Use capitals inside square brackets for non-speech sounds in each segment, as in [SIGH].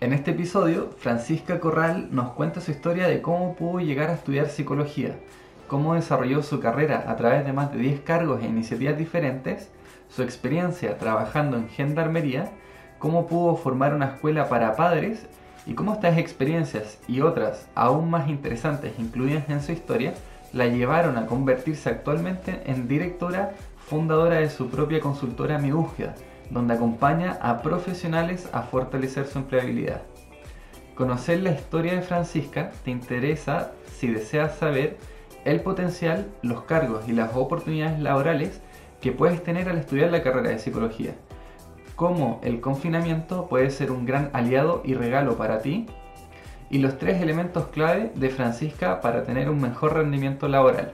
En este episodio, Francisca Corral nos cuenta su historia de cómo pudo llegar a estudiar psicología, cómo desarrolló su carrera a través de más de 10 cargos e iniciativas diferentes, su experiencia trabajando en gendarmería, cómo pudo formar una escuela para padres y cómo estas experiencias y otras aún más interesantes incluidas en su historia la llevaron a convertirse actualmente en directora fundadora de su propia consultora Mi Búsqueda donde acompaña a profesionales a fortalecer su empleabilidad. Conocer la historia de Francisca te interesa si deseas saber el potencial, los cargos y las oportunidades laborales que puedes tener al estudiar la carrera de psicología. Cómo el confinamiento puede ser un gran aliado y regalo para ti. Y los tres elementos clave de Francisca para tener un mejor rendimiento laboral.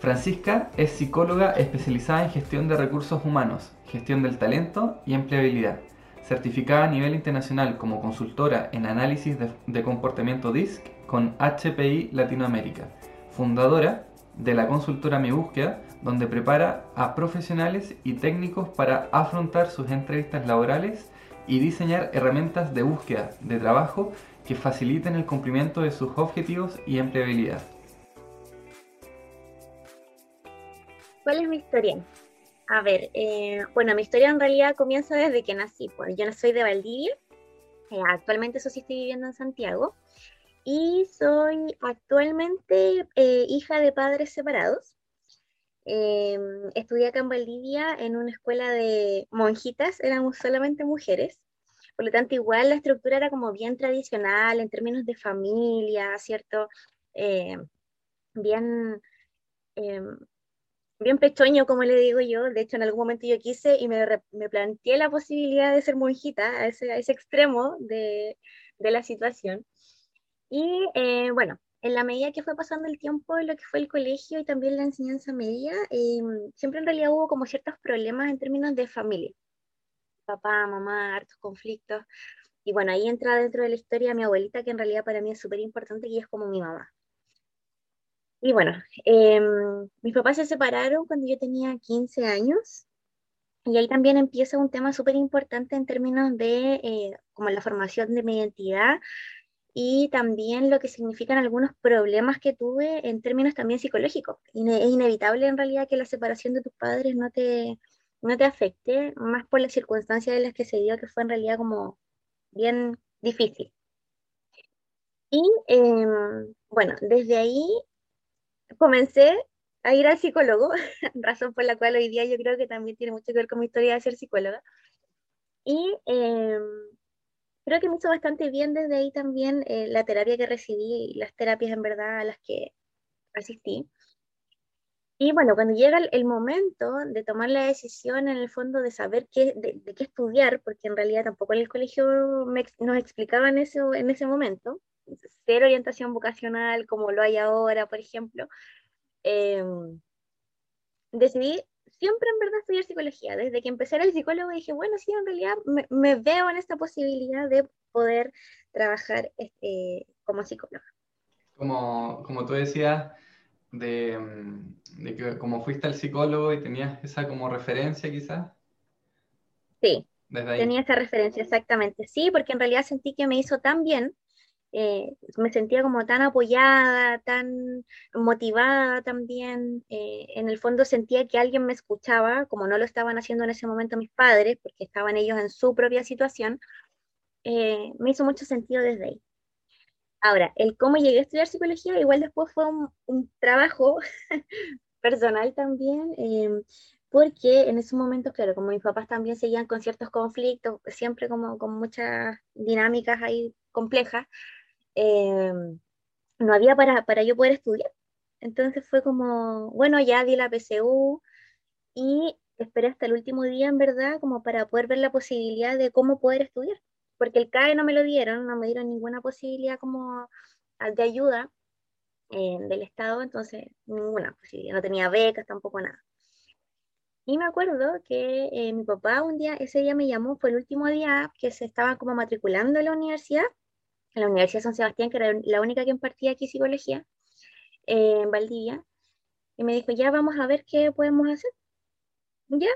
Francisca es psicóloga especializada en gestión de recursos humanos, gestión del talento y empleabilidad, certificada a nivel internacional como consultora en análisis de, comportamiento DISC con HPI Latinoamérica, fundadora de la consultora Mi Búsqueda, donde prepara a profesionales y técnicos para afrontar sus entrevistas laborales y diseñar herramientas de búsqueda de trabajo que faciliten el cumplimiento de sus objetivos y empleabilidad. ¿Cuál es mi historia? A ver, eh, bueno, mi historia en realidad comienza desde que nací. Pues yo soy de Valdivia, eh, actualmente eso sí estoy viviendo en Santiago, y soy actualmente eh, hija de padres separados. Em, estudié acá en Valdivia en una escuela de monjitas, éramos solamente mujeres, por lo tanto igual la estructura era como bien tradicional en términos de familia, ¿cierto? bien em, bien pechoño, como le digo yo. De hecho, en algún momento yo quise y me, me planteé la posibilidad de ser monjita a ese, a ese extremo de, de, la situación. Y eh, bueno, en la medida que fue pasando el tiempo lo que fue el colegio y también la enseñanza media, eh, siempre en realidad hubo como ciertos problemas en términos de familia. Papá, mamá, hartos conflictos. Y bueno, ahí entra dentro de la historia mi abuelita, que en realidad para mí es súper importante y es como mi mamá. Y bueno, em, mis papás se separaron cuando yo tenía 15 años y ahí también empieza un tema súper importante en términos de eh, como la formación de mi identidad y también lo que significan algunos problemas que tuve en términos también psicológicos. es inevitable en realidad que la separación de tus padres no te, no te afecte, más por las circunstancias en las que se dio, que fue en realidad como bien difícil. Y em, bueno, desde ahí comencé a ir al psicólogo, [LAUGHS] razón por la cual hoy día yo creo que también tiene mucho que ver con mi historia de ser psicóloga. Y em, creo que me hizo bastante bien desde ahí también eh, la terapia que recibí y las terapias en verdad a las que asistí. Y bueno, cuando llega el, momento de tomar la decisión en el fondo de saber qué, de, qué estudiar, porque en realidad tampoco en el colegio nos explicaban eso en ese momento, cero orientación vocacional como lo hay ahora, por ejemplo, em, decidí siempre en verdad estudiar psicología. Desde que empecé el psicólogo dije, bueno, sí, en realidad me, veo en esta posibilidad de poder trabajar este, como psicóloga. Como, como tú decías, de, de, que como fuiste al psicólogo y tenías esa como referencia quizás. Sí, tenía esa referencia, exactamente. Sí, porque en realidad sentí que me hizo tan bien eh, me sentía como tan apoyada, tan motivada también. Eh, en el fondo sentía que alguien me escuchaba, como no lo estaban haciendo en ese momento mis padres, porque estaban ellos en su propia situación. Eh, me hizo mucho sentido desde ahí. Ahora, el cómo llegué a estudiar psicología, igual después fue un, un trabajo [LAUGHS] personal también, porque en esos momentos, claro, como mis papás también seguían con ciertos conflictos, siempre como con muchas dinámicas ahí complejas, eh, no había para, para yo poder estudiar. Entonces fue como, bueno, ya di la PCU y esperé hasta el último día, en verdad, como para poder ver la posibilidad de cómo poder estudiar. Porque el CAE no me lo dieron, no me dieron ninguna posibilidad como de ayuda eh, del Estado, entonces ninguna posibilidad, no tenía becas, tampoco nada. Y me acuerdo que eh, mi papá un día, ese día me llamó, fue el último día que se estaba como matriculando en la universidad, en la Universidad de San Sebastián, que era la única que impartía aquí psicología, eh, en Valdivia, y me dijo, ya vamos a ver qué podemos hacer. Ya.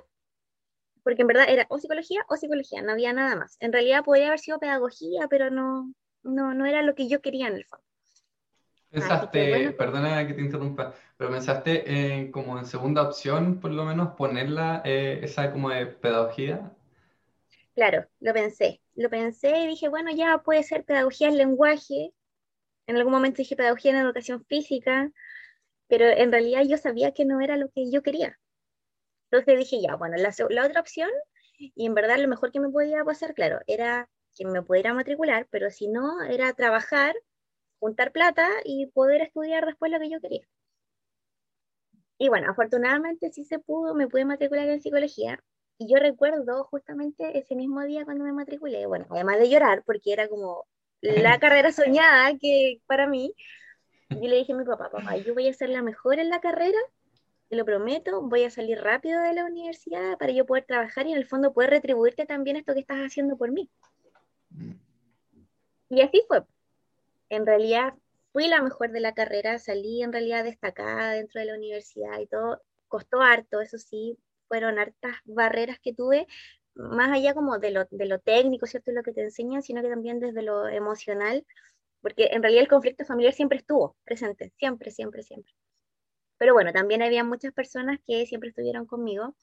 porque en verdad era o psicología o psicología, no había nada más. En realidad podría haber sido pedagogía, pero no, no, no era lo que yo quería en el fondo. Pensaste, perdona que te interrumpa, pero pensaste en, como en segunda opción, por lo menos, ponerla eh, esa como de pedagogía. Claro, lo pensé. Lo pensé y dije, bueno, ya puede ser pedagogía en lenguaje. En algún momento dije pedagogía en educación física, pero en realidad yo sabía que no era lo que yo quería. Entonces dije, ya, bueno, la, otra opción, y en verdad lo mejor que me podía pasar, claro, era que me pudiera matricular, pero si no, era trabajar, juntar plata y poder estudiar después lo que yo quería. Y bueno, afortunadamente sí se pudo, me pude matricular en psicología. Y yo recuerdo justamente ese mismo día cuando me matriculé, bueno, además de llorar, porque era como la [LAUGHS] carrera soñada que para mí, yo le dije a mi papá, papá, yo voy a ser la mejor en la carrera te lo prometo, voy a salir rápido de la universidad para yo poder trabajar y en el fondo poder retribuirte también esto que estás haciendo por mí. Mm. Y así fue. En realidad fui la mejor de la carrera, salí en realidad destacada dentro de la universidad y todo. Costó harto, eso sí, fueron hartas barreras que tuve, más allá como de lo, de lo técnico, ¿cierto? Lo que te enseñan, sino que también desde lo emocional, porque en realidad el conflicto familiar siempre estuvo presente, siempre, siempre, siempre. Pero bueno, también había muchas personas que siempre estuvieron conmigo.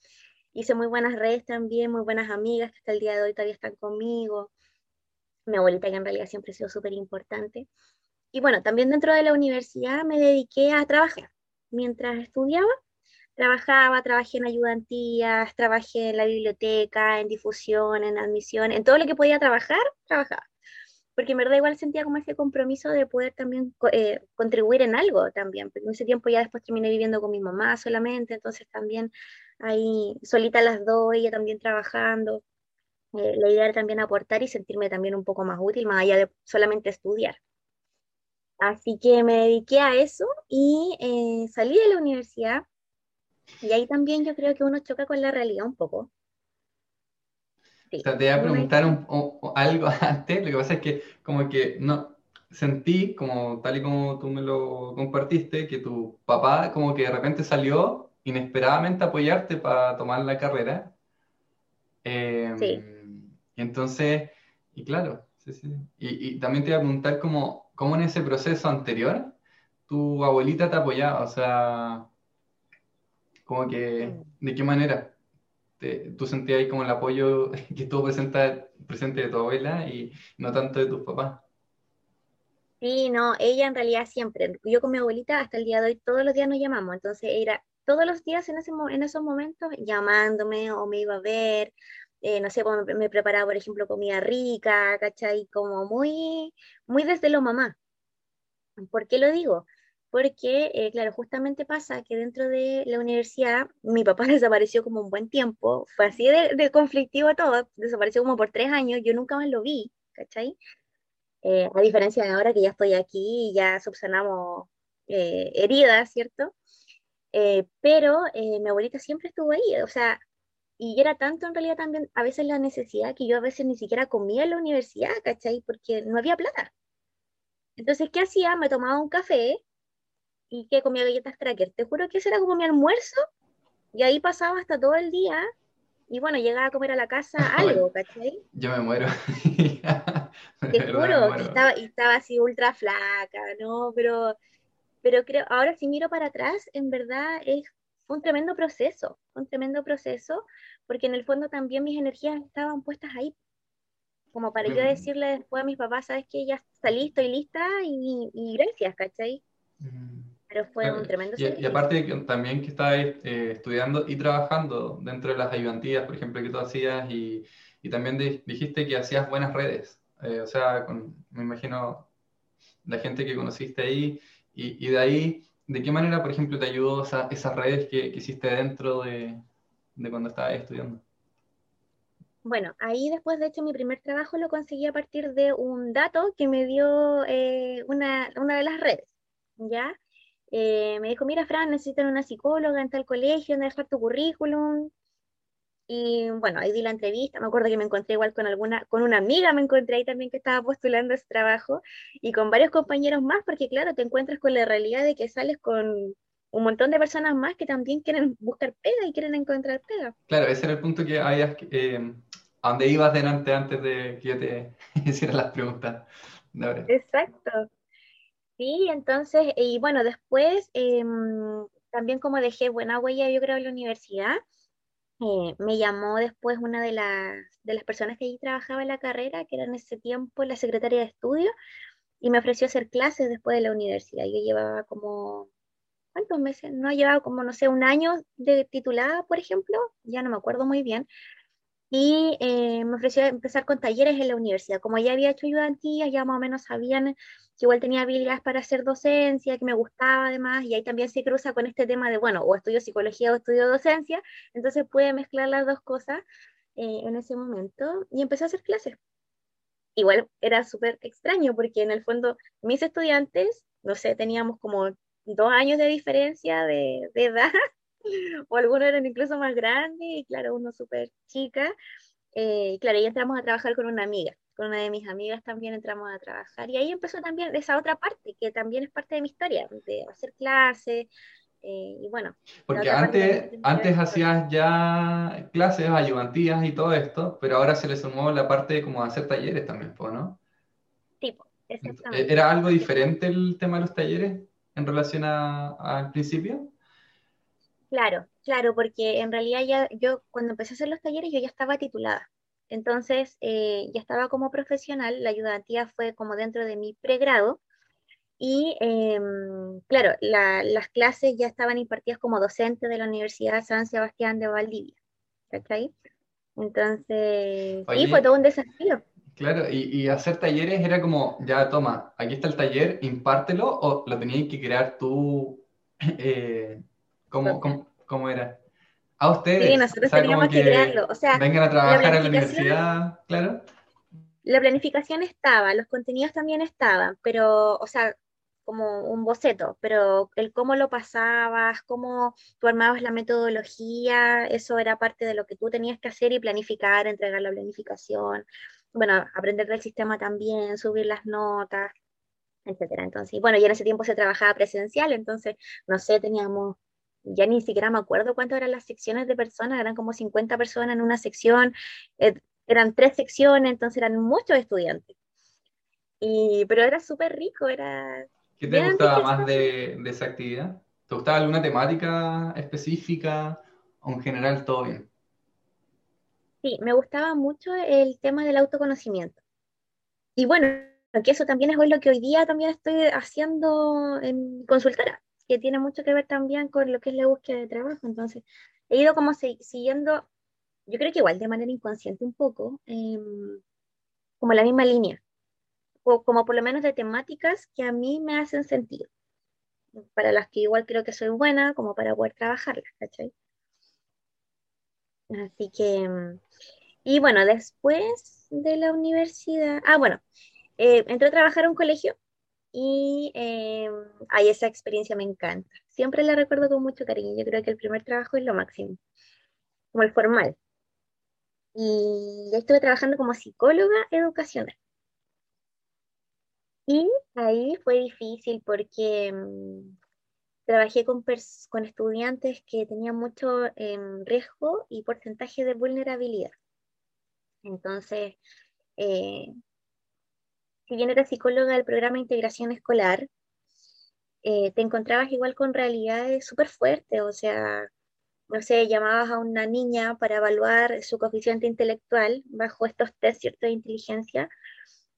Hice muy buenas redes también, muy buenas amigas que hasta el día de hoy todavía están conmigo. Mi abuelita que en realidad siempre ha sido súper importante. Y bueno, también dentro de la universidad me dediqué a trabajar. Mientras estudiaba, trabajaba, trabajé en ayudantías, trabajé en la biblioteca, en difusión, en admisión, en todo lo que podía trabajar, trabajaba porque en verdad igual sentía como ese compromiso de poder también eh, contribuir en algo también, en ese tiempo ya después terminé viviendo con mi mamá solamente, entonces también ahí solita las dos, ella también trabajando, eh, la idea era también aportar y sentirme también un poco más útil, más allá de solamente estudiar. Así que me dediqué a eso y eh, salí de la universidad y ahí también yo creo que uno choca con la realidad un poco, o sea, te iba a preguntar algo [LAUGHS] antes, lo que pasa es que como que no sentí, como tal y como tú me lo compartiste, que tu papá como que de repente salió inesperadamente a apoyarte para tomar la carrera. Em, sí. Y entonces, y claro, sí, sí. Y, y, también te iba a preguntar cómo, cómo en ese proceso anterior tu abuelita te apoyaba, o sea, como que. ¿de qué manera? tú sentías ahí como el apoyo [LAUGHS] que estuvo presente, presente de tu abuela y no tanto de tus papás. Sí, no, ella en realidad siempre, yo con mi abuelita hasta el día de hoy todos los días nos llamamos, entonces era todos los días en, ese, en esos momentos llamándome o me iba a ver, eh, no sé, me, me preparaba, por ejemplo, comida rica, ¿cachai? Como muy, muy desde lo mamá. ¿Por qué lo digo? Porque, eh, claro, justamente pasa que dentro de la universidad mi papá [LAUGHS] desapareció como un buen tiempo, fue así de, conflictivo todo, desapareció como por tres años, yo nunca más lo vi, ¿cachai? Eh, a diferencia de ahora que ya estoy aquí y ya subsanamos eh, heridas, ¿cierto? pero mi abuelita siempre estuvo ahí, o sea, y era tanto en realidad también a veces la necesidad que yo a veces ni siquiera comía en la universidad, ¿cachai? Porque no había plata. Entonces, ¿qué hacía? Me tomaba un café y que comía galletas cracker. Te juro que ese era como mi almuerzo y ahí pasaba hasta todo el día y bueno, llegaba a comer a la casa [LAUGHS] algo, ¿cachai? Yo me muero. [LAUGHS] Te juro que estaba, estaba así ultra flaca, ¿no? Pero, pero creo, ahora si miro para atrás, en verdad es un tremendo proceso, un tremendo proceso, porque en el fondo también mis energías estaban puestas ahí, como para yo decirle después a mis papás, sabes que ya salí, estoy lista y, y gracias, ¿cachai? Pero fue un tremendo y, y, aparte también que estabas eh, estudiando y trabajando dentro de las ayudantías, por ejemplo, que tú hacías, y, y también dijiste que hacías buenas redes. Eh, o sea, con, me imagino la gente que conociste ahí, y, y, de ahí, ¿de qué manera, por ejemplo, te ayudó esa, esas redes que, que, hiciste dentro de, de cuando estabas estudiando? Bueno, ahí después, de hecho, mi primer trabajo lo conseguí a partir de un dato que me dio eh, una, una de las redes, ¿ya? Eh, me dijo, mira, Fran, necesitan una psicóloga en tal colegio, ¿dónde dejar tu currículum? Y bueno, ahí di la entrevista, me acuerdo que me encontré igual con alguna, con una amiga me encontré ahí también que estaba postulando ese trabajo y con varios compañeros más, porque claro, te encuentras con la realidad de que sales con, un montón de personas más que también quieren buscar pega y quieren encontrar pega. Claro, ese era el punto que habías, eh, a dónde ibas delante antes de que yo te [LAUGHS] hiciera las preguntas. Exacto. Sí, entonces, y bueno, después em, también como dejé buena huella, yo creo, en la universidad, eh, me llamó después una de las, de las personas que allí trabajaba en la carrera, que era en ese tiempo la secretaria de estudio, y me ofreció hacer clases después de la universidad. Yo llevaba como, ¿cuántos meses? No, llevaba como, no sé, un año de titulada, por ejemplo, ya no me acuerdo muy bien, y eh, me ofreció empezar con talleres en la universidad. Como ya había hecho ayudantías, ya más o menos sabían que igual tenía habilidades para hacer docencia, que me gustaba además, y ahí también se cruza con este tema de, bueno, o estudio psicología o estudio docencia, entonces pude mezclar las dos cosas eh, en ese momento y empecé a hacer clases. Igual era súper extraño porque en el fondo mis estudiantes, no sé, teníamos como dos años de diferencia de, de edad [LAUGHS] [LAUGHS] o algunos eran incluso más grandes, y claro, uno súper chica. Eh, claro, y entramos a trabajar con una amiga, con una de mis amigas también entramos a trabajar. Y ahí empezó también esa otra parte, que también es parte de mi historia, de hacer clases. Eh, y bueno. Porque antes, antes hacías ya clases, ayudantías y todo esto, pero ahora se le sumó la parte de como hacer talleres también, ¿no? Tipo, exactamente. ¿Era algo diferente el tema de los talleres en relación al principio? Claro, claro, porque en realidad ya yo cuando empecé a hacer los talleres yo ya estaba titulada. Entonces eh, ya estaba como profesional, la ayudantía fue como dentro de mi pregrado y em, claro, las clases ya estaban impartidas como docente de la Universidad San Sebastián de Valdivia. ahí? Entonces, sí, fue todo un desafío. Claro, y, hacer talleres era como, ya toma, aquí está el taller, impártelo o lo tenías que crear tú [LAUGHS] eh, ¿Cómo, cómo, era? A ustedes. Sí, nosotros teníamos que, crearlo. O sea, vengan a trabajar en la universidad, claro. La planificación estaba, los contenidos también estaban, pero, o sea, como un boceto, pero el cómo lo pasabas, cómo tú armabas la metodología, eso era parte de lo que tú tenías que hacer y planificar, entregar la planificación, bueno, aprender del sistema también, subir las notas, etcétera. Entonces, bueno, ya en ese tiempo se trabajaba presencial, entonces, no sé, teníamos ya ni siquiera me acuerdo cuántas eran las secciones de personas, eran como 50 personas en una sección, eh, eran tres secciones, entonces eran muchos estudiantes. Y, pero era súper rico, era... ¿Qué te gustaba más de, de, esa actividad? ¿Te gustaba alguna temática específica o en general todo bien? Sí, me gustaba mucho el tema del autoconocimiento. Y bueno, que eso también es lo que hoy día también estoy haciendo en consultora que tiene mucho que ver también con lo que es la búsqueda de trabajo. Entonces, he ido como siguiendo, yo creo que igual de manera inconsciente un poco, em, como la misma línea, o como por lo menos de temáticas que a mí me hacen sentido, para las que igual creo que soy buena, como para poder trabajarlas, ¿cachai? Así que, em, y bueno, después de la universidad, ah, bueno, eh, entré a trabajar en un colegio y eh, esa experiencia me encanta. Siempre la recuerdo con mucho cariño. Yo creo que el primer trabajo es lo máximo, como el formal. Y estuve trabajando como psicóloga educacional. Y ahí fue difícil porque mm, trabajé con, con, estudiantes que tenían mucho em, riesgo y porcentaje de vulnerabilidad. Entonces, eh, bien eras psicóloga del programa de integración escolar, eh, te encontrabas igual con realidades súper fuertes, o sea, no sé, llamabas a una niña para evaluar su coeficiente intelectual bajo estos test de inteligencia,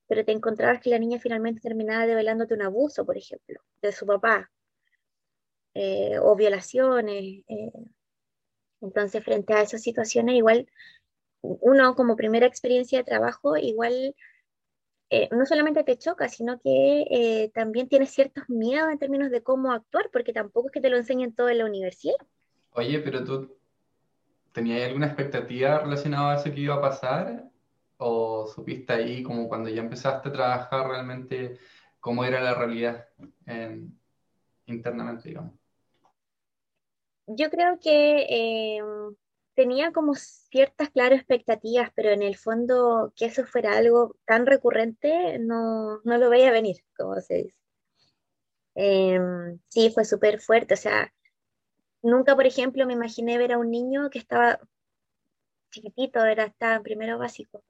pero te encontrabas que la niña finalmente terminaba develándote un abuso, por ejemplo, de su papá, eh, o violaciones. Eh. Entonces, frente a esas situaciones, igual uno como primera experiencia de trabajo, igual eh, no solamente te choca, sino que eh, también tienes ciertos miedos en términos de cómo actuar, porque tampoco es que te lo enseñen todo en la universidad. Oye, pero tú tenías alguna expectativa relacionada a eso que iba a pasar? ¿O supiste ahí como cuando ya empezaste a trabajar realmente cómo era la realidad internamente, digamos? Yo creo que em, tenía como ciertas claras expectativas, pero en el fondo que eso fuera algo tan recurrente no, lo veía venir, como se dice. Em, sí, fue súper fuerte, o sea, nunca, por ejemplo, me imaginé ver a un niño que estaba chiquitito, era, estaba en primero básico.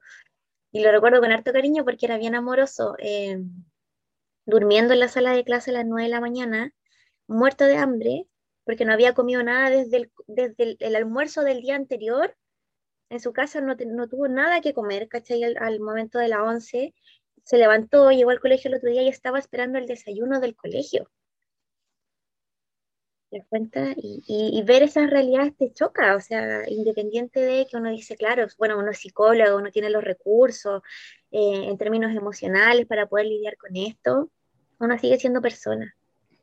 Y lo recuerdo con harto cariño porque era bien amoroso, eh, durmiendo en la sala de clase a las 9 de la mañana, muerto de hambre, porque no había comido nada desde el, desde el, almuerzo del día anterior. En su casa no, no tuvo nada que comer, ¿cachai? Al, momento de la 11, se levantó, llegó al colegio el otro día y estaba esperando el desayuno del colegio das cuenta? Y, ver esas realidades te choca, o sea, independiente de que uno dice, claro, bueno, uno es psicólogo, uno tiene los recursos eh, en términos emocionales para poder lidiar con esto, uno sigue siendo persona.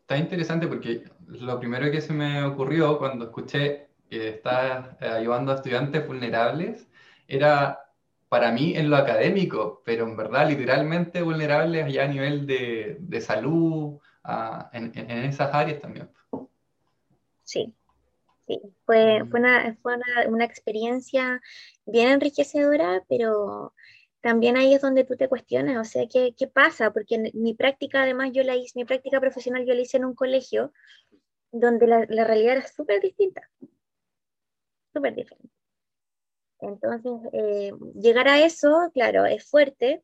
Está interesante porque lo primero que se me ocurrió cuando escuché que estás eh, ayudando a estudiantes vulnerables era para mí en lo académico, pero en verdad literalmente vulnerables ya a nivel de, de salud, en, en, esas áreas también. Sí, sí. Fue, fue, una, fue una, experiencia bien enriquecedora, pero también ahí es donde tú te cuestionas, o sea, ¿qué, qué pasa? Porque mi práctica, además, yo la hice, mi práctica profesional yo la hice en un colegio donde la, realidad era súper distinta, súper diferente. Entonces, eh, llegar a eso, claro, es fuerte,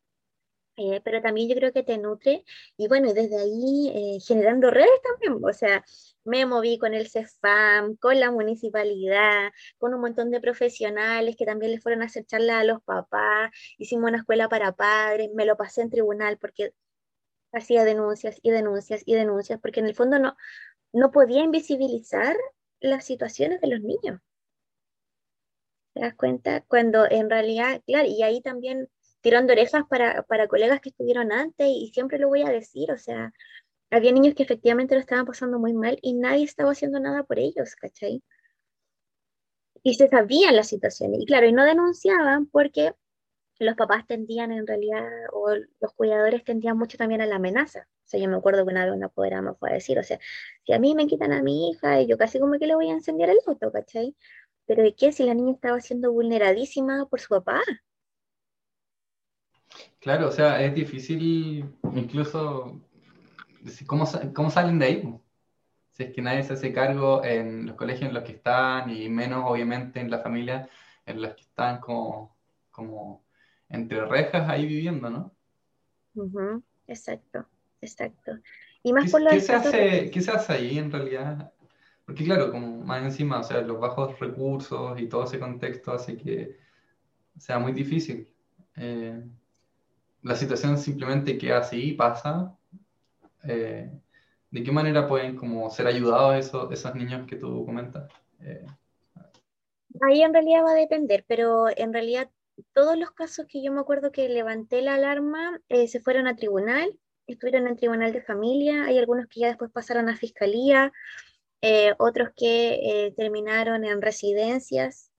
eh, pero también yo creo que te nutre y bueno, desde ahí eh, generando redes también, o sea, me moví con el CEFAM, con la municipalidad, con un montón de profesionales que también les fueron a hacer charlas a los papás, hicimos una escuela para padres, me lo pasé en tribunal porque hacía denuncias y denuncias y denuncias, porque en el fondo no, no podía invisibilizar las situaciones de los niños. ¿Te das cuenta? Cuando en realidad, claro, y ahí también tirando orejas para, para colegas que estuvieron antes y siempre lo voy a decir, o sea, había niños que efectivamente lo estaban pasando muy mal y nadie estaba haciendo nada por ellos, ¿cachai? Y se sabían las situaciones. Y claro, y no denunciaban porque los papás tendían en realidad, o los cuidadores tendían mucho también a la amenaza. O sea, yo me acuerdo que una vez una apoderada me fue a decir, o sea, si a mí me quitan a mi hija, yo casi como que le voy a encender el auto, ¿cachai? Pero ¿de qué si la niña estaba siendo vulneradísima por su papá? Claro, o sea, es difícil incluso cómo, cómo salen de ahí. Si es que nadie se hace cargo en los colegios en los que están y menos obviamente en la familia en las que están como, como entre rejas ahí viviendo, ¿no? Exacto, exacto. Y más ¿Qué, por ¿qué, se hace, ¿Qué se hace ahí en realidad? Porque claro, como más encima, o sea, los bajos recursos y todo ese contexto hace que sea muy difícil. Eh, la situación simplemente queda así, pasa. Eh, ¿De qué manera pueden como ser ayudados esos, esos niños que tú comentas? Eh, Ahí en realidad va a depender, pero en realidad todos los casos que yo me acuerdo que levanté la alarma eh, se fueron a tribunal, estuvieron en tribunal de familia, hay algunos que ya después pasaron a fiscalía, otros que terminaron en residencias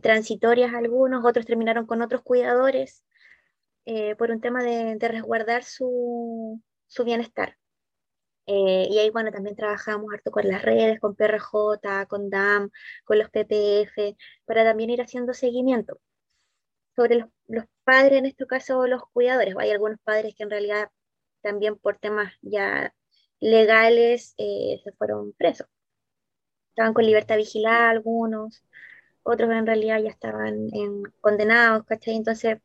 transitorias algunos, otros terminaron con otros cuidadores. Eh, por un tema de, resguardar su, bienestar. Eh, y ahí, bueno, también trabajamos harto con las redes, con PRJ, con DAM, con los PPF, para también ir haciendo seguimiento sobre los, padres, en este caso los cuidadores. Hay algunos padres que en realidad también por temas ya legales eh, se fueron presos. Estaban con libertad vigilada algunos, otros en realidad ya estaban en, condenados, ¿cachai? Entonces,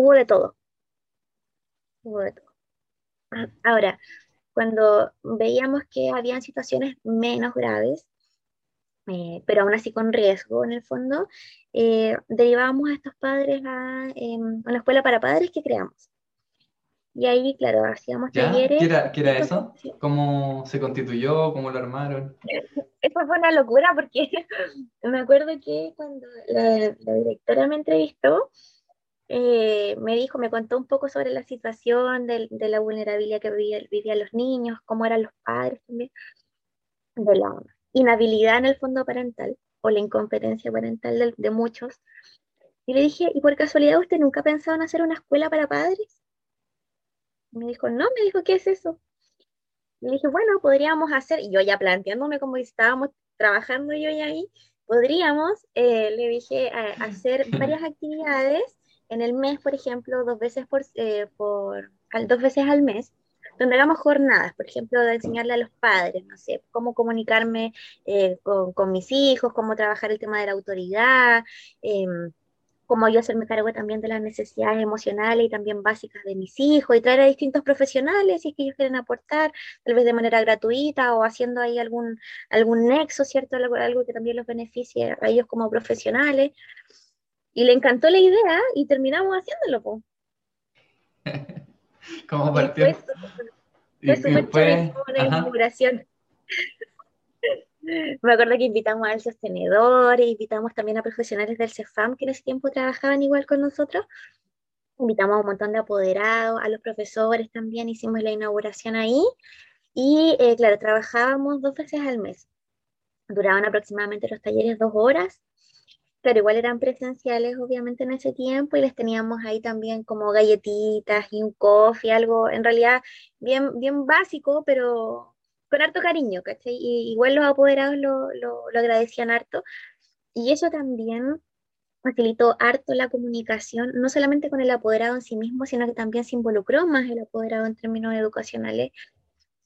hubo de todo. Hubo de todo. Ahora, cuando veíamos que habían situaciones menos graves, eh, pero aún así con riesgo en el fondo, eh, derivábamos a estos padres a una escuela para padres que creamos. Y ahí, claro, hacíamos talleres. ¿Qué era, ¿qué era eso? ¿Cómo se constituyó? ¿Cómo lo armaron? [LAUGHS] Eso fue una locura porque [LAUGHS] me acuerdo que cuando la, la directora me entrevistó, eh, me dijo, me contó un poco sobre la situación de, la vulnerabilidad que vivían los niños, cómo eran los padres también, de la inhabilidad en el fondo parental o la incompetencia parental de, muchos. Y le dije, ¿y por casualidad usted nunca ha pensado en hacer una escuela para padres? me dijo, no, me dijo, ¿qué es eso? Le dije, bueno, podríamos hacer, y yo ya planteándome como estábamos trabajando yo ya ahí, podríamos, eh, le dije, hacer [CLEARS THROAT] varias actividades en el mes, por ejemplo, dos veces, por, eh, por, dos veces al mes, donde hagamos jornadas, por ejemplo, de enseñarle a los padres, no sé, cómo comunicarme eh, con, mis hijos, cómo trabajar el tema de la autoridad, em, cómo yo hacerme cargo también de las necesidades emocionales y también básicas de mis hijos y traer a distintos profesionales si es que ellos quieren aportar, tal vez de manera gratuita o haciendo ahí algún, algún nexo, ¿cierto? Algo, algo que también los beneficie a ellos como profesionales. Y le encantó la idea y terminamos haciéndolo. Po. [LAUGHS] ¿Cómo partió? Fue, fue una inauguración. [LAUGHS] Me acuerdo que invitamos al sostenedor, invitamos también a profesionales del CEFAM que en ese tiempo trabajaban igual con nosotros. Invitamos a un montón de apoderados, a los profesores también, hicimos la inauguración ahí. Y eh, claro, trabajábamos dos veces al mes. Duraban aproximadamente los talleres dos horas. Pero igual eran presenciales, obviamente, en ese tiempo, y les teníamos ahí también como galletitas y un coffee, algo en realidad bien, bien básico, pero con harto cariño, ¿cachai? Y igual los apoderados lo, lo, agradecían harto. Y eso también facilitó harto la comunicación, no solamente con el apoderado en sí mismo, sino que también se involucró más el apoderado en términos educacionales.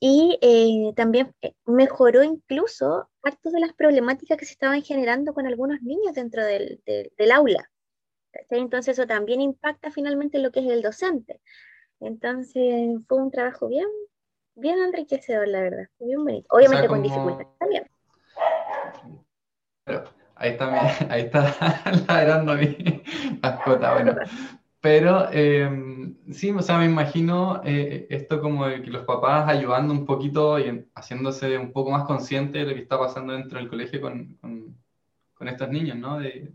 Y eh, también eh, mejoró incluso harto de las problemáticas que se estaban generando con algunos niños dentro del, del, aula. Entonces eso también impacta finalmente en lo que es el docente. Entonces fue un trabajo bien, bien enriquecedor, la verdad. Bien bonito. Obviamente con dificultades también. Pero ahí está, [LAUGHS] ahí está [LAUGHS] ladrando mi mascota. Bueno, pero eh, sí, o sea, me imagino eh, esto como de que los papás ayudando un poquito y haciéndose un poco más conscientes de lo que está pasando dentro del colegio con, con, estos niños, ¿no? De,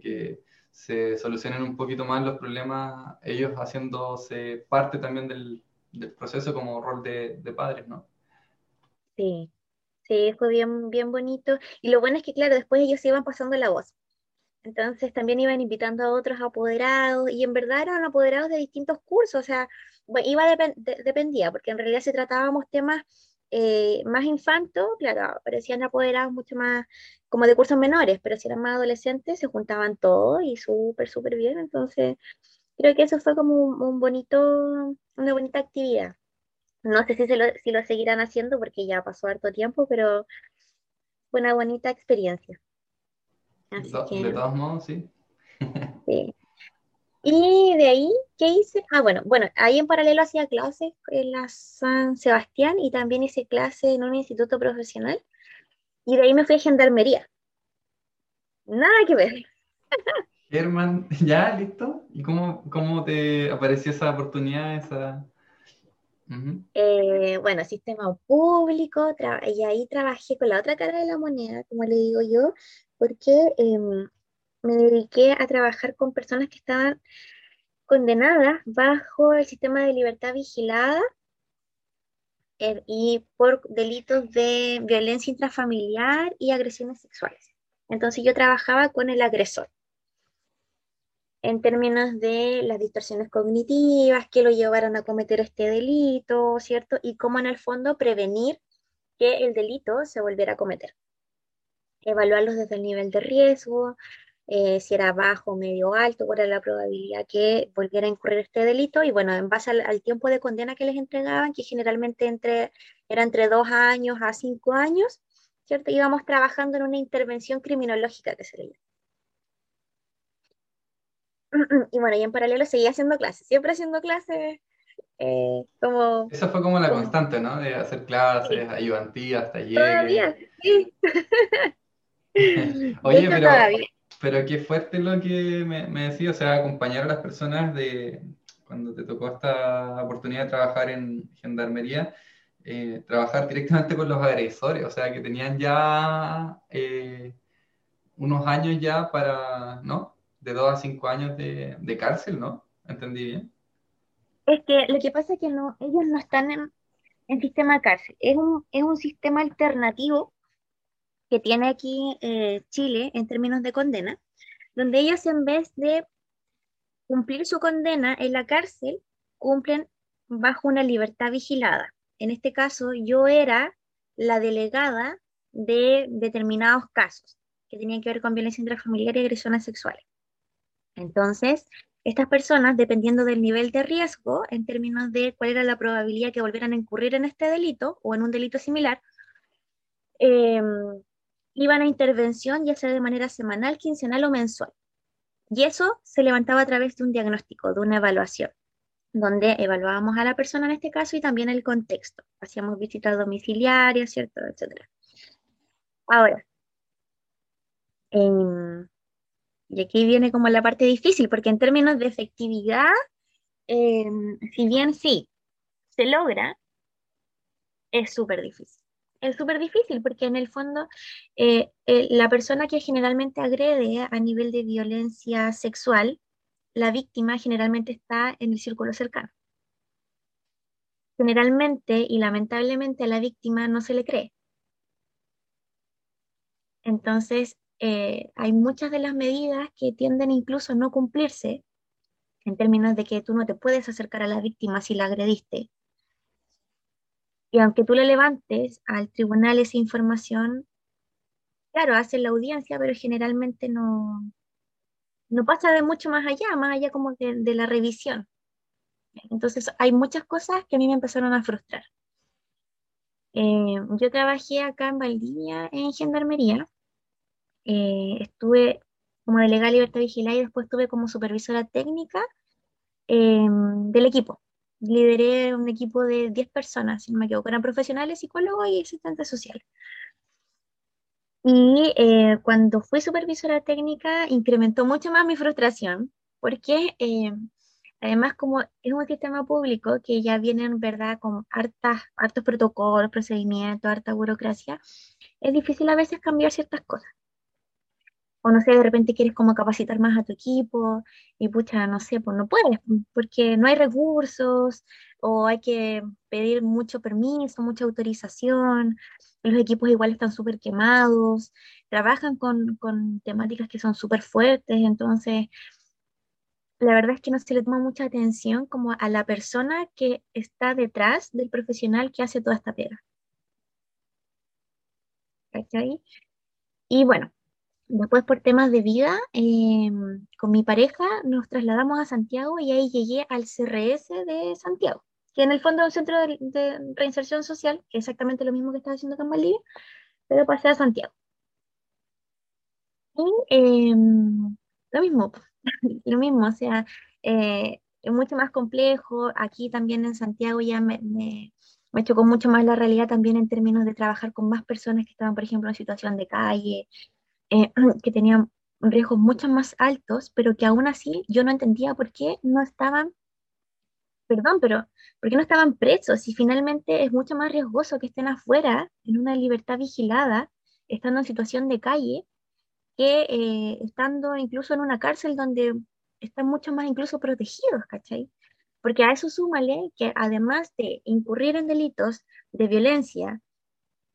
que se solucionen un poquito más los problemas, ellos haciéndose parte también del, del proceso como rol de, de padres, ¿no? Sí, sí, fue bien, bien bonito. Y lo bueno es que, claro, después ellos se iban pasando la voz. Entonces también iban invitando a otros apoderados y en verdad eran apoderados de distintos cursos, o sea, iba dependía, porque en realidad se tratábamos temas eh, más infantos, claro, parecían apoderados mucho más como de cursos menores, pero si eran más adolescentes se juntaban todos y súper, súper bien, entonces creo que eso fue como un, bonito, una bonita actividad. No sé si, lo, si lo seguirán haciendo porque ya pasó harto tiempo, pero fue una bonita experiencia. De, todos modos, sí. [LAUGHS] sí. Y de ahí, ¿qué hice? Ah, bueno, bueno, ahí en paralelo hacía clases en la San Sebastián y también hice clases en un instituto profesional. Y de ahí me fui a gendarmería. Nada que ver. [LAUGHS] Germán, [LAUGHS] ¿ya listo? ¿Y cómo, cómo te apareció esa oportunidad? Esa... Eh, bueno, sistema público, y ahí trabajé con la otra cara de la moneda, como le digo yo, porque em, me dediqué a trabajar con personas que estaban condenadas bajo el sistema de libertad vigilada er, y por delitos de violencia intrafamiliar y agresiones sexuales. Entonces yo trabajaba con el agresor en términos de las distorsiones cognitivas que lo llevaron a cometer este delito, ¿cierto? Y cómo en el fondo prevenir que el delito se volviera a cometer. Evaluarlos desde el nivel de riesgo, eh, si era bajo, medio, alto, cuál era la probabilidad que volviera a incurrir este delito, y bueno, en base al, tiempo de condena que les entregaban, que generalmente entre, era entre dos años a cinco años, ¿cierto? Íbamos trabajando en una intervención criminológica que se le llama. [CLEARS THROAT] Y bueno, y en paralelo seguía haciendo clases, siempre haciendo clases. Eh, como, Eso fue como la constante, ¿no? De hacer clases, ayudantías, talleres. Todavía, sí. [LAUGHS] [LAUGHS] Oye, pero, pero qué fuerte lo que me, me decía, o sea, acompañar a las personas de cuando te tocó esta oportunidad de trabajar en gendarmería, eh, trabajar directamente con los agresores, o sea, que tenían ya eh, unos años ya para, ¿no? de dos a cinco años de, de cárcel, ¿no? ¿Entendí bien? Es que lo que pasa es que no, ellos no están en, en sistema cárcel, es un, es un sistema alternativo que tiene aquí eh, Chile en términos de condena, donde ellos en vez de cumplir su condena en la cárcel, cumplen bajo una libertad vigilada. En este caso, yo era la delegada de determinados casos que tenían que ver con violencia intrafamiliar y agresiones sexuales. Entonces, Estas personas, dependiendo del nivel de riesgo, en términos de cuál era la probabilidad que volvieran a incurrir en este delito o en un delito similar, em, iban a intervención ya sea de manera semanal, quincenal o mensual. Y eso se levantaba a través de un diagnóstico, de una evaluación, donde evaluábamos a la persona en este caso y también el contexto. Hacíamos visitas domiciliarias, ¿cierto? Etcétera. Ahora, em, y aquí viene como la parte difícil, porque en términos de efectividad, em, si bien sí, se logra, es súper difícil. Es súper difícil porque en el fondo eh, la persona que generalmente agrede a nivel de violencia sexual, la víctima generalmente está en el círculo cercano. Generalmente y lamentablemente a la víctima no se le cree. Entonces, eh, hay muchas de las medidas que tienden incluso a no cumplirse en términos de que tú no te puedes acercar a la víctima si la agrediste. Y aunque tú le levantes al tribunal esa información, claro, hacen la audiencia, pero generalmente no, no pasa de mucho más allá, más allá como de, de la revisión. Entonces hay muchas cosas que a mí me empezaron a frustrar. Eh, yo trabajé acá en Valdivia en Gendarmería eh, estuve como delegada de libertad vigilada y después estuve como supervisora técnica em, del equipo. Lideré un equipo de 10 personas, si no me equivoco, eran profesionales, psicólogos y asistentes sociales. Y eh, cuando fui supervisora técnica incrementó mucho más mi frustración, porque eh, además como es un sistema público que ya vienen, ¿verdad?, con hartas, hartos protocolos, procedimientos, harta burocracia, es difícil a veces cambiar ciertas cosas o no sé, de repente quieres como capacitar más a tu equipo y pucha, no sé, pues no puedes, porque no hay recursos o hay que pedir mucho permiso, mucha autorización, los equipos igual están súper quemados, trabajan con, con temáticas que son súper fuertes, entonces la verdad es que no se le toma mucha atención como a la persona que está detrás del profesional que hace toda esta pega. ¿Cachai? Y bueno, Después por temas de vida, em, con mi pareja nos trasladamos a Santiago y ahí llegué al CRS de Santiago, que en el fondo es un centro de, reinserción social, que es exactamente lo mismo que estaba haciendo acá en Valdivia, pero pasé a Santiago. Y em, lo mismo, [LAUGHS] lo mismo, o sea, eh, es mucho más complejo. Aquí también en Santiago ya me, me, me chocó mucho más la realidad también en términos de trabajar con más personas que estaban, por ejemplo, en situación de calle, eh, [CLEARS THROAT] que tenían riesgos mucho más altos, pero que aún así yo no entendía por qué no estaban, perdón, pero por qué no estaban presos y finalmente es mucho más riesgoso que estén afuera en una libertad vigilada, estando en situación de calle, que eh, estando incluso en una cárcel donde están mucho más incluso protegidos, ¿cachai? Porque a eso súmale que además de incurrir en delitos de violencia,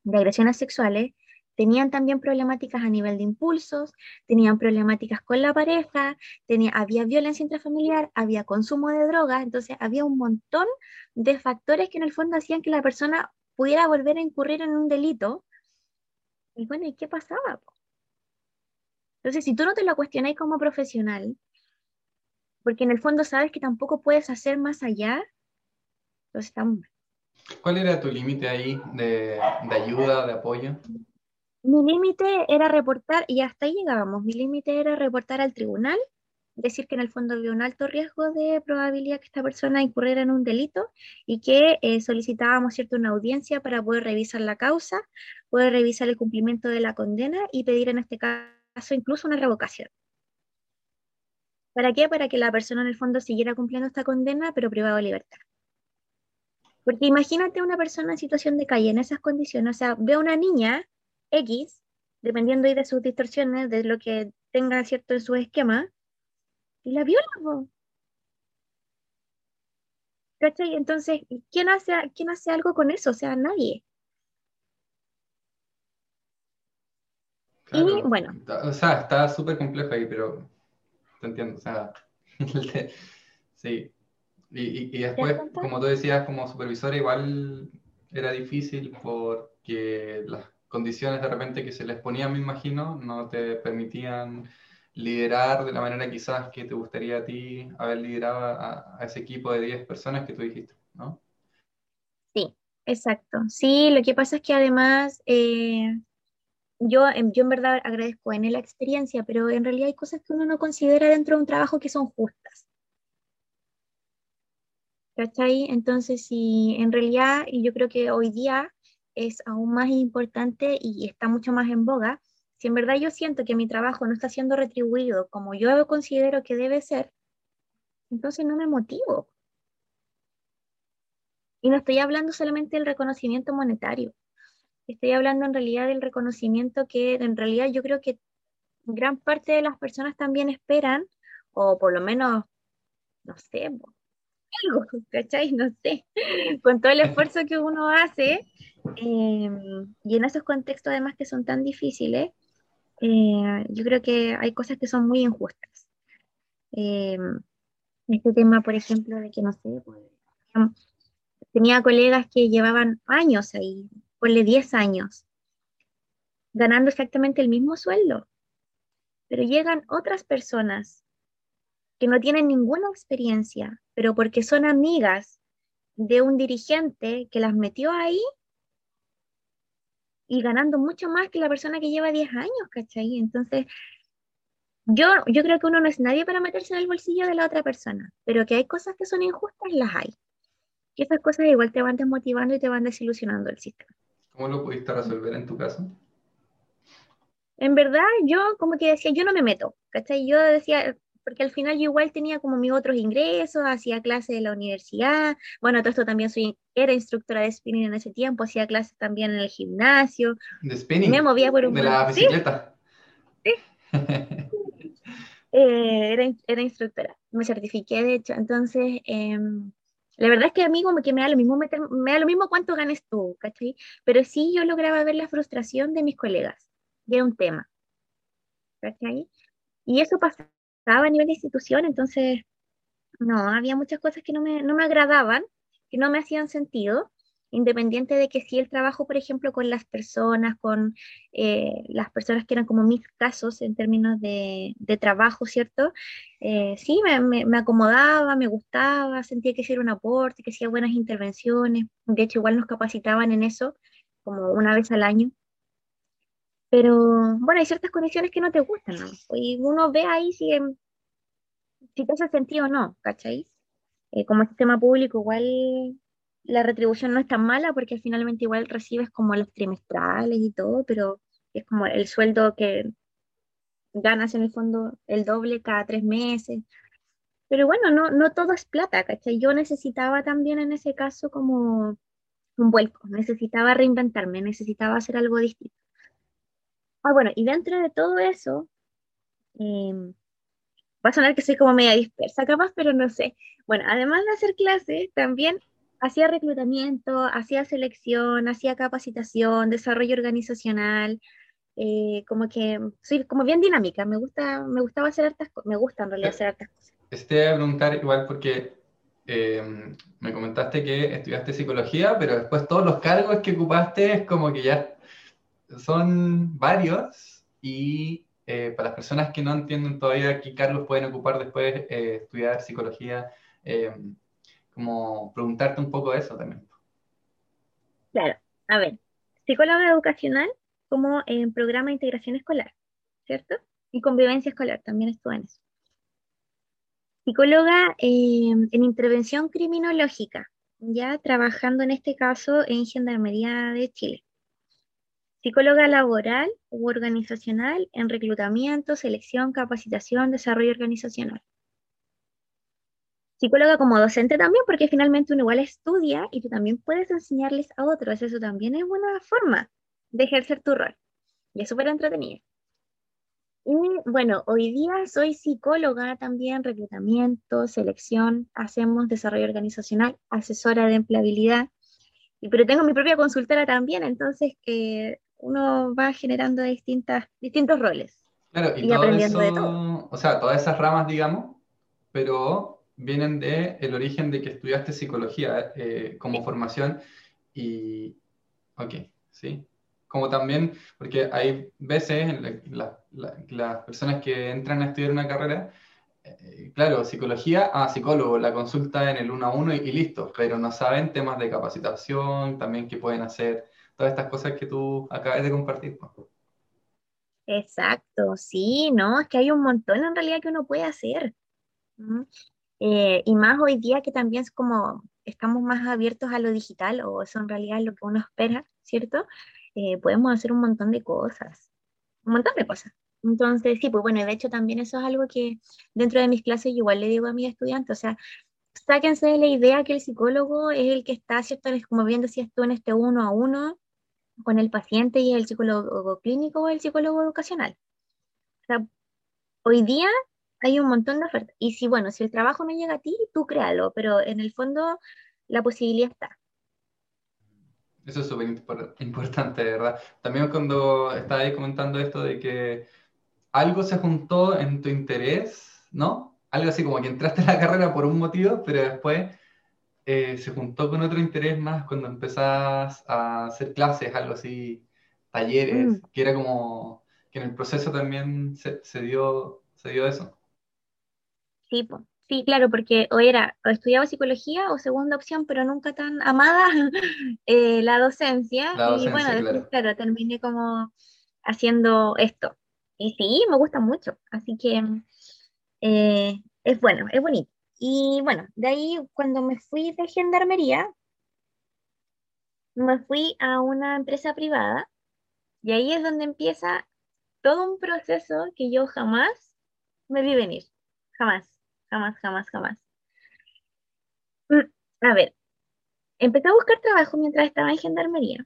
de agresiones sexuales, tenían también problemáticas a nivel de impulsos, tenían problemáticas con la pareja, tenía, había violencia intrafamiliar, había consumo de drogas, entonces había un montón de factores que en el fondo hacían que la persona pudiera volver a incurrir en un delito. Y bueno, ¿y qué pasaba? Entonces, si tú no te lo cuestionáis como profesional, porque en el fondo sabes que tampoco puedes hacer más allá, entonces estamos ¿Cuál era tu límite ahí de, de ayuda, de apoyo? Mi límite era reportar, y hasta ahí llegábamos, mi límite era reportar al tribunal, decir que en el fondo había un alto riesgo de probabilidad que esta persona incurriera en un delito y que eh, solicitábamos cierto una audiencia para poder revisar la causa, poder revisar el cumplimiento de la condena y pedir en este caso incluso una revocación. ¿Para qué? Para que la persona en el fondo siguiera cumpliendo esta condena, pero privado de libertad. Porque imagínate una persona en situación de calle en esas condiciones, o sea, ve a una niña X, dependiendo de sus distorsiones, de lo que tenga cierto en su esquema, y la viola. ¿Cachai? Entonces, ¿quién hace, ¿quién hace algo con eso? O sea, nadie. y bueno. O sea, está súper complejo ahí, pero te entiendo. O sea, [LAUGHS] sí. Y, y después, como tú decías, como supervisora, igual era difícil porque las condiciones de repente que se les ponía, me imagino, no te permitían liderar de la manera quizás que te gustaría a ti haber liderado a, ese equipo de 10 personas que tú dijiste, ¿no? Sí, exacto. Sí, lo que pasa es que además eh, yo, yo en verdad agradezco en la experiencia, pero en realidad hay cosas que uno no considera dentro de un trabajo que son justas. ¿Cachai? Entonces, sí, en realidad, y yo creo que hoy día es aún más importante y está mucho más en boga, si en verdad yo siento que mi trabajo no está siendo retribuido como yo considero que debe ser, entonces no me motivo. Y no estoy hablando solamente del reconocimiento monetario, estoy hablando en realidad del reconocimiento que en realidad yo creo que gran parte de las personas también esperan, o por lo menos, no sé, algo, [LAUGHS] ¿cachai? No sé, con todo el esfuerzo que uno hace, em, y en esos contextos además que son tan difíciles, eh, yo creo que hay cosas que son muy injustas. Em, este tema, por ejemplo, de que no sé, pues, tenía colegas que llevaban años ahí, ponle 10 años, ganando exactamente el mismo sueldo, pero llegan otras personas que no tienen ninguna experiencia, pero porque son amigas de un dirigente que las metió ahí y ganando mucho más que la persona que lleva 10 años, ¿cachai? Entonces, yo, yo creo que uno no es nadie para meterse en el bolsillo de la otra persona, pero que hay cosas que son injustas, las hay. Y esas cosas igual te van desmotivando y te van desilusionando el sistema. ¿Cómo lo pudiste resolver en tu caso? En verdad, yo como que decía, yo no me meto, ¿cachai? Yo decía, porque al final yo igual tenía como mis otros ingresos, hacía clases de la universidad, bueno, todo esto también soy, era instructora de spinning en ese tiempo, hacía clases también en el gimnasio. ¿De spinning? Me movía por un... ¿De la bicicleta? Sí. [LAUGHS] Eh, era, era, instructora, me certifiqué de hecho, entonces... Em, la verdad es que a mí como que me da lo mismo me da lo mismo cuánto ganes tú, ¿cachai? Pero sí yo lograba ver la frustración de mis colegas, era un tema, ¿cachai? Y eso pasaba a nivel de institución, entonces, no, había muchas cosas que no me, no me agradaban, que no me hacían sentido, independiente de que si el trabajo, por ejemplo, con las personas, con eh, las personas que eran como mis casos en términos de, de trabajo, ¿cierto? Eh, sí, me, me, acomodaba, me gustaba, sentía que hacía un aporte, que hacía buenas intervenciones, de hecho igual nos capacitaban en eso como una vez al año. Pero bueno, hay ciertas condiciones que no te gustan, ¿no? Y uno ve ahí si, si te hace sentido o no, ¿cachai? Eh, como sistema público, igual la retribución no es tan mala porque finalmente igual recibes como los trimestrales y todo, pero es como el sueldo que ganas en el fondo el doble cada tres meses. Pero bueno, no, no todo es plata, ¿cachai? Yo necesitaba también en ese caso como un vuelco, necesitaba reinventarme, necesitaba hacer algo distinto. Ah, bueno, y dentro de todo eso, em, va a sonar que soy como media dispersa capaz, pero no sé. Bueno, además de hacer clases, también hacía reclutamiento, hacía selección, hacía capacitación, desarrollo organizacional, eh, como que soy como bien dinámica, me gusta, me gustaba hacer hartas me gusta en realidad hacer hartas cosas. Este a preguntar igual porque em, me comentaste que estudiaste psicología, pero después todos los cargos que ocupaste es como que ya son varios y eh, para las personas que no entienden todavía qué cargos pueden ocupar después eh, estudiar psicología, eh, como preguntarte un poco eso también. Claro, a ver, psicóloga educacional como en programa de integración escolar, ¿cierto? Y convivencia escolar, también estuve en eso. Psicóloga en intervención criminológica, ya trabajando en este caso en Gendarmería de Chile psicóloga laboral u organizacional en reclutamiento, selección, capacitación, desarrollo organizacional. Psicóloga como docente también, porque finalmente uno igual estudia y tú también puedes enseñarles a otros. Eso también es una forma de ejercer tu rol. Y es súper entretenido. Y bueno, hoy día soy psicóloga también, reclutamiento, selección, hacemos desarrollo organizacional, asesora de empleabilidad, pero tengo mi propia consultora también, entonces eh, uno va generando distintas, distintos roles. Claro, y, aprendiendo de todo. O sea, todas esas ramas, digamos, pero vienen del el origen de que estudiaste psicología eh, como formación y... Ok, ¿sí? como también, porque hay veces en las personas que entran a estudiar una carrera, eh, claro, psicología, ah, psicólogo, la consulta en el uno a uno y, listo, pero no saben temas de capacitación, también que pueden hacer todas estas cosas que tú acabas de compartir. Exacto, sí, no, es que hay un montón en realidad que uno puede hacer. Eh, y más hoy día que también es como estamos más abiertos a lo digital, o eso en realidad es lo que uno espera, ¿cierto? Eh, podemos hacer un montón de cosas, un montón de cosas. Entonces, sí, pues bueno, de hecho también eso es algo que dentro de mis clases igual le digo a mis estudiantes, o sea, sáquense de la idea que el psicólogo es el que está, ¿cierto? como bien decías tú, en este uno a uno con el paciente y el psicólogo clínico o el psicólogo educacional. O sea, hoy día hay un montón de ofertas. Y si, bueno, si el trabajo no llega a ti, tú créalo, pero en el fondo la posibilidad está. Eso es súper importante, ¿verdad? También cuando estabas comentando esto de que algo se juntó en tu interés, ¿no? Algo así como que entraste en la carrera por un motivo, pero después eh, se juntó con otro interés más cuando empezás a hacer clases, algo así, talleres, mm. que era como que en el proceso también se, se dio, se dio eso. Sí, sí, claro, porque o era o estudiaba psicología o segunda opción, pero nunca tan amada [LAUGHS] eh, la docencia. y bueno, después, claro. terminé como haciendo esto. Y sí, me gusta mucho, así que eh, es bueno, es bonito. Y bueno, de ahí cuando me fui de gendarmería, me fui a una empresa privada y ahí es donde empieza todo un proceso que yo jamás me vi venir, jamás jamás, jamás, jamás. Mm, a ver, empecé a buscar trabajo mientras estaba en gendarmería.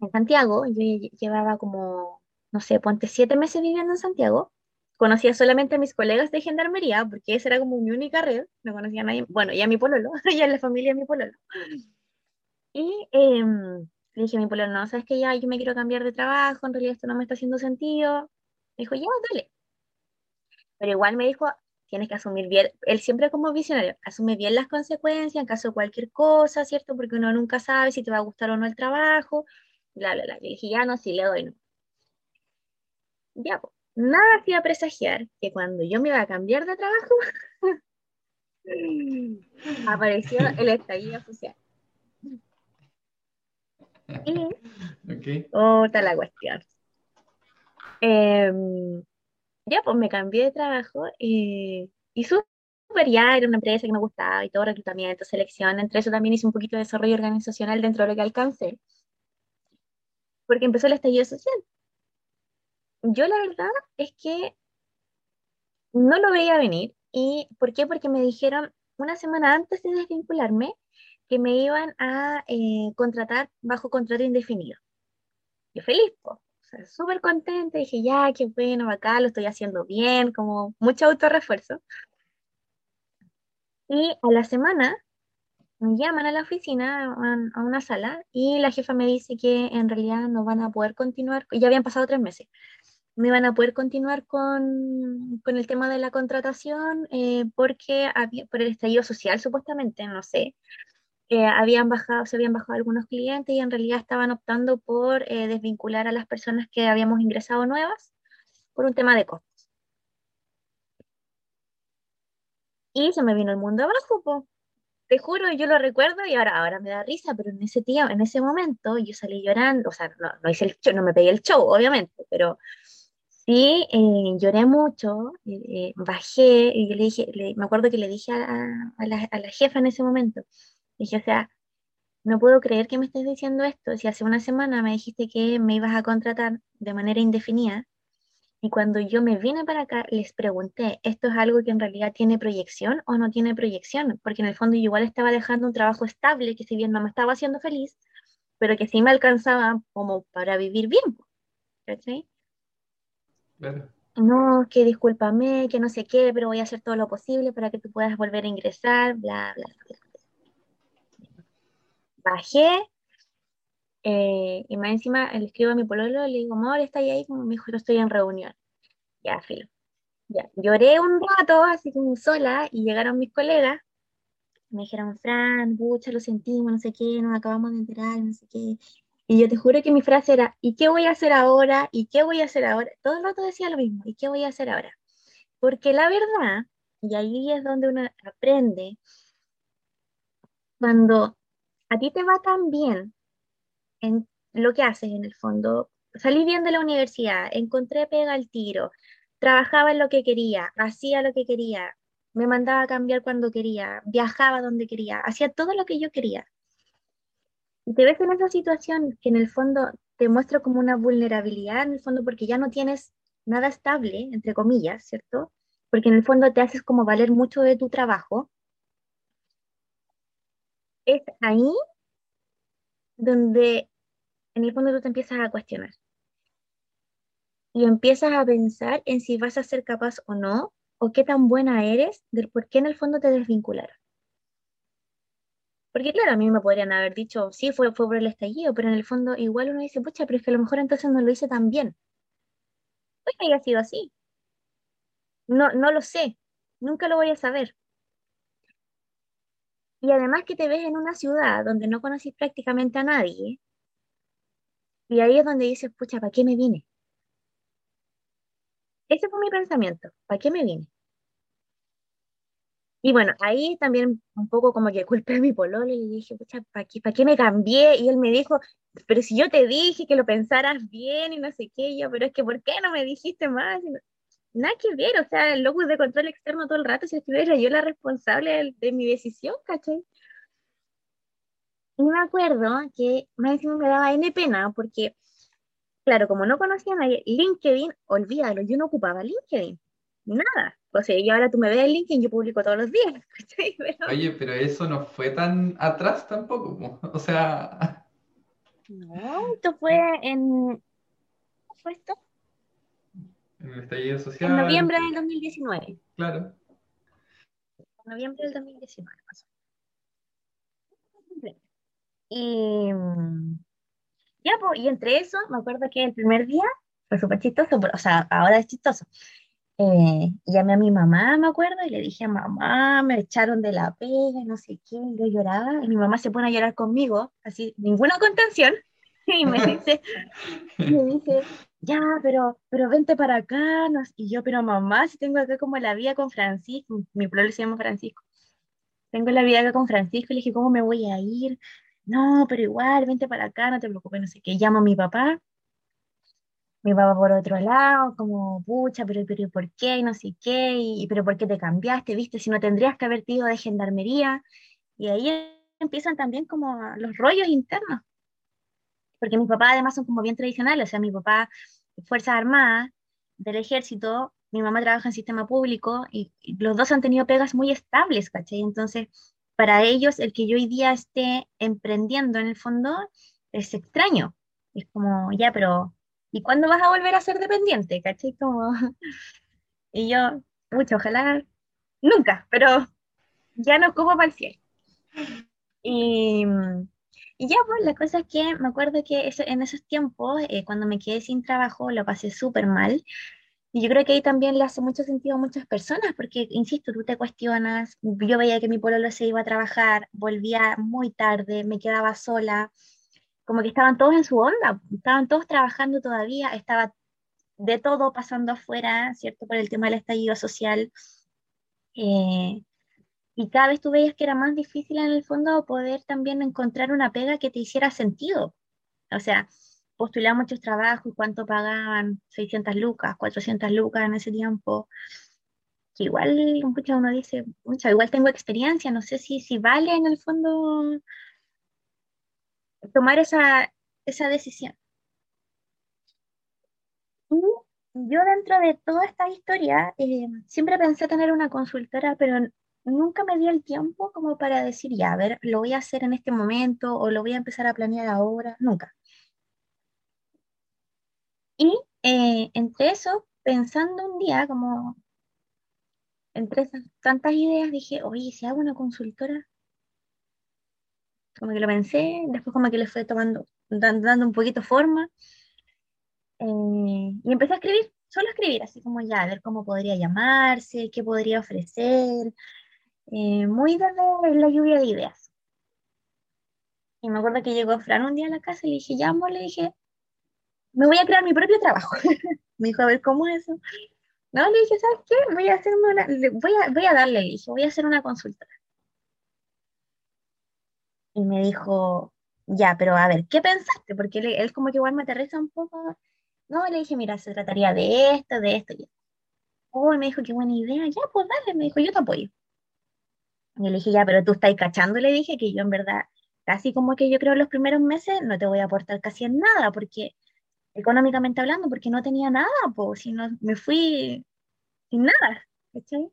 En Santiago, yo llevaba como, no sé, ponte siete meses viviendo en Santiago. Conocía solamente a mis colegas de gendarmería, porque esa era como mi única red. No conocía a nadie. Bueno, y a mi pololo, [LAUGHS] y a la familia de mi pololo. Y em, le dije a mi pololo, no, sabes que ya yo me quiero cambiar de trabajo, en realidad esto no me está haciendo sentido. Me dijo, ya, dale. Pero igual me dijo, tienes que asumir bien, él siempre como visionario, asume bien las consecuencias en caso de cualquier cosa, ¿cierto? Porque uno nunca sabe si te va a gustar o no el trabajo, bla, bla, bla. Y dije, ya no, sí, le doy, no. Ya, pues, nada hacía presagiar que cuando yo me iba a cambiar de trabajo, [LAUGHS] apareció el estallido social. Y okay. otra la cuestión. Eh, ya, pues me cambié de trabajo y, y súper ya, era una empresa que me gustaba y todo reclutamiento, selección, entre eso también hice un poquito de desarrollo organizacional dentro de lo que alcancé, porque empezó el estallido social. Yo la verdad es que no lo veía venir. ¿Y por qué? Porque me dijeron una semana antes de desvincularme que me iban a eh, contratar bajo contrato indefinido. Yo feliz, pues súper contenta, dije, ya, qué bueno, acá lo estoy haciendo bien, como mucho autorrefuerzo. Y a la semana me llaman a la oficina, a, una sala, y la jefa me dice que en realidad no van a poder continuar, ya habían pasado tres meses, me van a poder continuar con, con el tema de la contratación eh, porque había, por el estallido social supuestamente, no sé, habían bajado, se habían bajado algunos clientes y en realidad estaban optando por eh, desvincular a las personas que habíamos ingresado nuevas por un tema de costos. Y se me vino el mundo abajo. Te juro, yo lo recuerdo y ahora, ahora me da risa, pero en ese tiempo, en ese momento, yo salí llorando, o sea, no, no hice el show, no me pegué el show, obviamente, pero sí eh, lloré mucho, eh, bajé y le dije, me acuerdo que le dije a, la, a la jefa en ese momento, Dije, o sea, no puedo creer que me estés diciendo esto. Si hace una semana me dijiste que me ibas a contratar de manera indefinida y cuando yo me vine para acá les pregunté, ¿esto es algo que en realidad tiene proyección o no tiene proyección? Porque en el fondo yo igual estaba dejando un trabajo estable que si bien no me estaba haciendo feliz, pero que sí me alcanzaba como para vivir bien. No, que discúlpame, que no sé qué, pero voy a hacer todo lo posible para que tú puedas volver a ingresar, bla, bla, bla bajé eh, y más encima le escribo a mi pololo, le digo, amor, ¿está ahí? Como me dijo, no estoy en reunión. Ya, filo. Ya, lloré un rato, así como sola, y llegaron mis colegas. Me dijeron, Fran, pucha, lo sentimos, no sé qué, nos acabamos de enterar, no sé qué. Y yo te juro que mi frase era, ¿y qué voy a hacer ahora? ¿Y qué voy a hacer ahora? Todo el rato decía lo mismo, ¿y qué voy a hacer ahora? Porque la verdad, y ahí es donde uno aprende, cuando a ti te va tan bien en lo que haces en el fondo, salí bien de la universidad, encontré pega al tiro, trabajaba en lo que quería, hacía lo que quería, me mandaba a cambiar cuando quería, viajaba donde quería, hacía todo lo que yo quería. Y te ves en esa situación que en el fondo te muestra como una vulnerabilidad, en el fondo porque ya no tienes nada estable, entre comillas, ¿cierto? Porque en el fondo te haces como valer mucho de tu trabajo. Es ahí donde en el fondo tú te empiezas a cuestionar. Y empiezas a pensar en si vas a ser capaz o no, o qué tan buena eres, del por qué en el fondo te desvincularon. Porque claro, a mí me podrían haber dicho, sí, fue, fue por el estallido, pero en el fondo igual uno dice, pucha, pero es que a lo mejor entonces no lo hice tan bien. Pues haya sido así. No, no lo sé, nunca lo voy a saber. Y además que te ves en una ciudad donde no conoces prácticamente a nadie, y ahí es donde dices, pucha, ¿para qué me vine? Ese fue mi pensamiento, ¿para qué me vine? Y bueno, ahí también un poco como que culpé a mi pololo y le dije, pucha, ¿para qué, ¿para qué me cambié? Y él me dijo, pero si yo te dije que lo pensaras bien y no sé qué, yo, pero es que ¿por qué no me dijiste más? Nada que ver, o sea, el locus de control externo todo el rato, si estuviera yo la responsable de, de mi decisión, ¿cachai? Y me acuerdo que más encima me daba N pena porque, claro, como no conocía a nadie, LinkedIn, olvídalo, yo no ocupaba LinkedIn, nada. O sea, y ahora tú me ves en LinkedIn, yo publico todos los días. [LAUGHS] Oye, pero eso no fue tan atrás tampoco, o sea... No, esto fue en... ¿Cómo fue esto? En el estallido social. En noviembre del 2019. Claro. En noviembre del 2019 pasó. Y ya, pues, y entre eso, me acuerdo que el primer día fue súper chistoso, o sea, ahora es chistoso. Eh, llamé a mi mamá, me acuerdo, y le dije, mamá, me echaron de la pega, no sé qué, yo lloraba, y mi mamá se pone a llorar conmigo, así, ninguna contención, [LAUGHS] y me dice, me dice, ya, pero, pero vente para acá, y yo, pero mamá, si tengo acá como la vida con Francisco, mi pueblo se llama Francisco, tengo la vida acá con Francisco, le dije, ¿cómo me voy a ir? no, pero igual, vente para acá, no te preocupes, no sé qué. Llamo a mi papá, mi papá por otro lado, como, pucha, pero, pero ¿por qué? Y no sé qué, y, pero ¿por qué te cambiaste? ¿Viste? Si no tendrías que haber ido de gendarmería. Y ahí empiezan también como los rollos internos. Porque mis papás además son como bien tradicionales, o sea, mi papá, Fuerzas Armadas, del ejército, mi mamá trabaja en sistema público y, y los dos han tenido pegas muy estables, ¿cachai? Entonces, para ellos el que yo hoy día esté emprendiendo en el fondo es extraño. Es como, ya, pero ¿y cuándo vas a volver a ser dependiente? ¿Cachai? Como... [LAUGHS] y yo, mucho, ojalá nunca, pero ya no como para el cielo. Y, y, ya, pues la cosa es que me acuerdo que en esos tiempos, eh, cuando me quedé sin trabajo, lo pasé súper mal. Y yo creo que ahí también le hace mucho sentido a muchas personas, porque, insisto, tú te cuestionas, yo veía que mi pololo se iba a trabajar, volvía muy tarde, me quedaba sola, como que estaban todos en su onda, estaban todos trabajando todavía, estaba de todo pasando afuera, ¿cierto? Por el tema del estallido social. Eh, y cada vez tú veías que era más difícil en el fondo poder también encontrar una pega que te hiciera sentido. O sea, postulé muchos trabajos, cuánto pagaban, 600 lucas, 400 lucas en ese tiempo. Que igual uno dice, mucha, igual tengo experiencia, no sé si, si vale en el fondo tomar esa, esa decisión. yo dentro de toda esta historia eh, siempre pensé tener una consultora, pero nunca me di el tiempo como para decir, ya, a ver, lo voy a hacer en este momento o lo voy a empezar a planear ahora, nunca. Y eh, entre eso, pensando un día, como entre esas tantas ideas, dije, oye, si hago una consultora, como que lo pensé, después como que le fue tomando, dando un poquito forma, eh, y empecé a escribir, solo a escribir, así como ya, a ver cómo podría llamarse, qué podría ofrecer, eh, muy desde la lluvia de ideas. Y me acuerdo que llegó Fran un día a la casa y le dije, ya, amor, le dije, me voy a crear mi propio trabajo. [LAUGHS] me dijo, a ver, ¿cómo es eso? No, le dije, ¿sabes qué? Voy a hacerme una, voy a, voy a darle, le dije, voy a hacer una consulta. Y me dijo, ya, pero a ver, ¿qué pensaste? Porque él, como que igual me aterriza un poco. No, le dije, mira, se trataría de esto, de esto y. Oh, me dijo, qué buena idea. Ya, pues dale, me dijo, yo te apoyo. Y le dije, ya, pero tú estás cachando, le dije que yo en verdad, casi como que yo creo los primeros meses no te voy a aportar casi nada, porque económicamente hablando, porque no tenía nada, pues, si no, me fui sin nada, ¿cachai?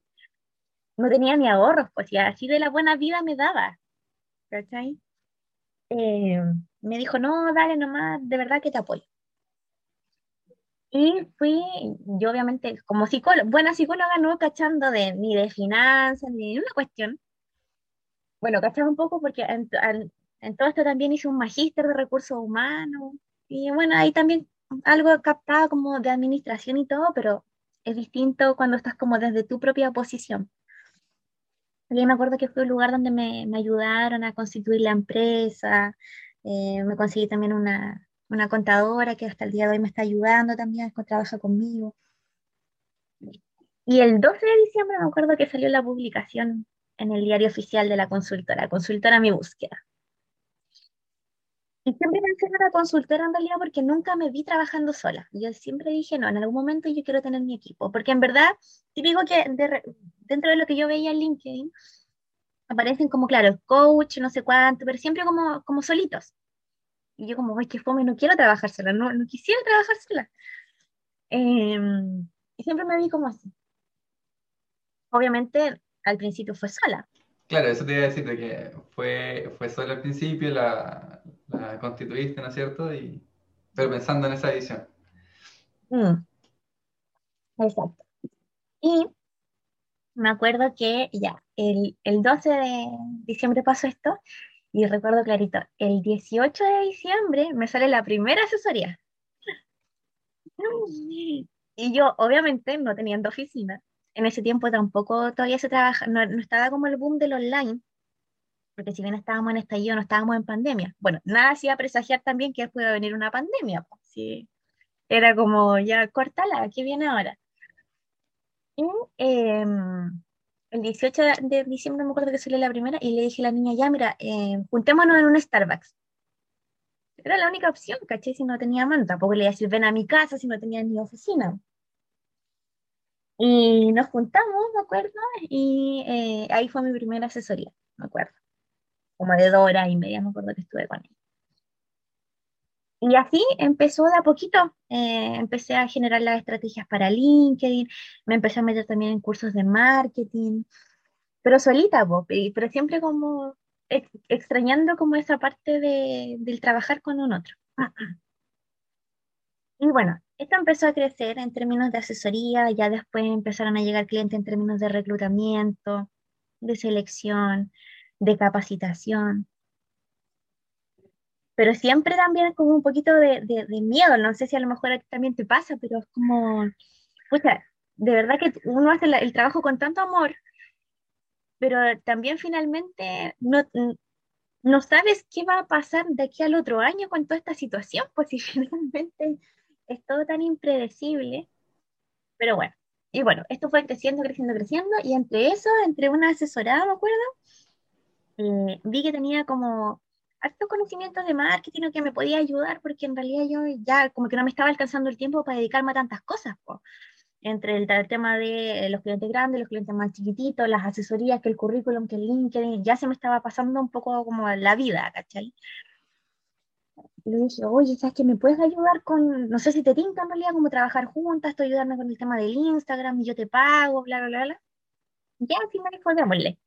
No tenía ni ahorros, pues, y así de la buena vida me daba, ¿cachai? Eh, me dijo, no, dale nomás, de verdad que te apoyo. Y fui, yo obviamente, como psicóloga, buena psicóloga, no cachando de, ni de finanzas, ni de una cuestión. Bueno, cachaba un poco porque en, en todo esto también hice un magíster de recursos humanos, y bueno, ahí también algo captado como de administración y todo, pero es distinto cuando estás como desde tu propia posición. Y me acuerdo que fue un lugar donde me, me ayudaron a constituir la empresa, eh, me conseguí también una, una, contadora que hasta el día de hoy me está ayudando también, trabaja conmigo. Y el 12 de diciembre me acuerdo que salió la publicación en el diario oficial de la consultora, consultora Mi Búsqueda. Y siempre pensé en una consultora en realidad porque nunca me vi trabajando sola. Yo siempre dije, no, en algún momento yo quiero tener mi equipo. Porque en verdad, te digo que dentro de lo que yo veía en LinkedIn, aparecen como, claro, el coach, no sé cuánto, pero siempre como, como solitos. Y yo como, uy, qué fome, no quiero trabajar sola, no, no quisiera trabajar sola. Em, y siempre me vi como así. Obviamente, al principio fue sola. Claro, eso te iba a decir, de que fue, fue solo al principio, la, la constituiste, ¿no es cierto? Y, pero pensando en esa edición. Mm. Exacto. Y me acuerdo que ya, el, el 12 de diciembre pasó esto, y recuerdo clarito, el 18 de diciembre me sale la primera asesoría. Y yo, obviamente, no teniendo oficina, en ese tiempo tampoco todavía se trabaja, no, no estaba como el boom del online, porque si bien estábamos en estallido, no estábamos en pandemia. Bueno, nada hacía presagiar también que pueda venir una pandemia. Pues, sí. Era como, ya, cortala, ¿qué viene ahora? Y em, el 18 de diciembre me acuerdo que salió la primera y le dije a la niña, ya, mira, eh, juntémonos en un Starbucks. Era la única opción, caché, si no tenía mano. Tampoco le iba a decir, ven a mi casa si no tenía ni oficina. Y nos juntamos, me acuerdo, y eh, ahí fue mi primera asesoría, me acuerdo como de dos horas y media, me acuerdo que estuve con él. Y así empezó de a poquito, eh, empecé a generar las estrategias para LinkedIn, me empecé a meter también en cursos de marketing, pero solita, pero siempre como extrañando como esa parte de, del trabajar con un otro. Y bueno, esto empezó a crecer en términos de asesoría, ya después empezaron a llegar clientes en términos de reclutamiento, de selección, de capacitación. Pero siempre también como un poquito de, miedo, no sé si a lo mejor a ti también te pasa, pero es como, sea de verdad que uno hace el trabajo con tanto amor, pero también finalmente no, no sabes qué va a pasar de aquí al otro año con toda esta situación, pues si [LAUGHS] finalmente es todo tan impredecible. Pero bueno, y bueno, esto fue creciendo, creciendo, creciendo, y entre eso, entre una asesorada, me acuerdo, eh, vi que tenía como hartos conocimientos de marketing o que me podía ayudar porque en realidad yo ya como que no me estaba alcanzando el tiempo para dedicarme a tantas cosas, entre el, tema de los clientes grandes, los clientes más chiquititos, las asesorías, que el currículum, que el LinkedIn, ya se me estaba pasando un poco como la vida, ¿cachai? Le dije, oye, ¿sabes que me puedes ayudar con, no sé si te tinta en realidad, como trabajar juntas, estoy ayudando con el tema del Instagram y yo te pago, bla, bla, bla, bla. Ya, así me dijo, démosle.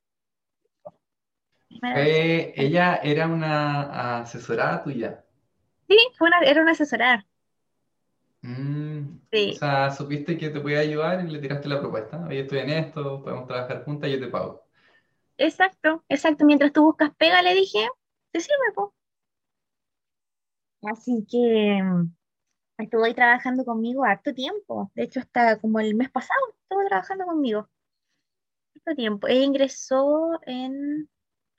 Eh, ella era una asesorada tuya. Sí, fue una, era una asesorada. Mm, o sea, supiste que te podía ayudar y le tiraste la propuesta. Oye, estoy en esto, podemos trabajar juntas yo te pago. Exacto, exacto. Mientras tú buscas pega, le dije, te sirve, po. Así que mm, estuvo ahí trabajando conmigo harto tiempo. De hecho, hasta como el mes pasado estuvo trabajando conmigo. Harto tiempo. Ella ingresó en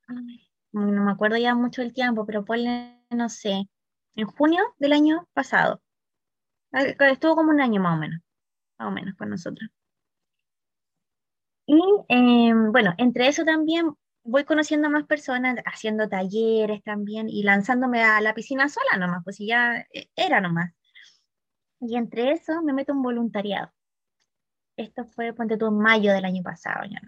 no me acuerdo ya mucho del tiempo, pero ponle, no sé, en junio del año pasado. Estuvo como un año más o menos, más o menos con nosotros. Y em, bueno, entre eso también voy conociendo a más personas, haciendo talleres también y lanzándome a la piscina sola nomás, pues ya eh, era nomás. Y entre eso me meto un voluntariado. Esto fue, ponte tú, en mayo del año pasado, ya.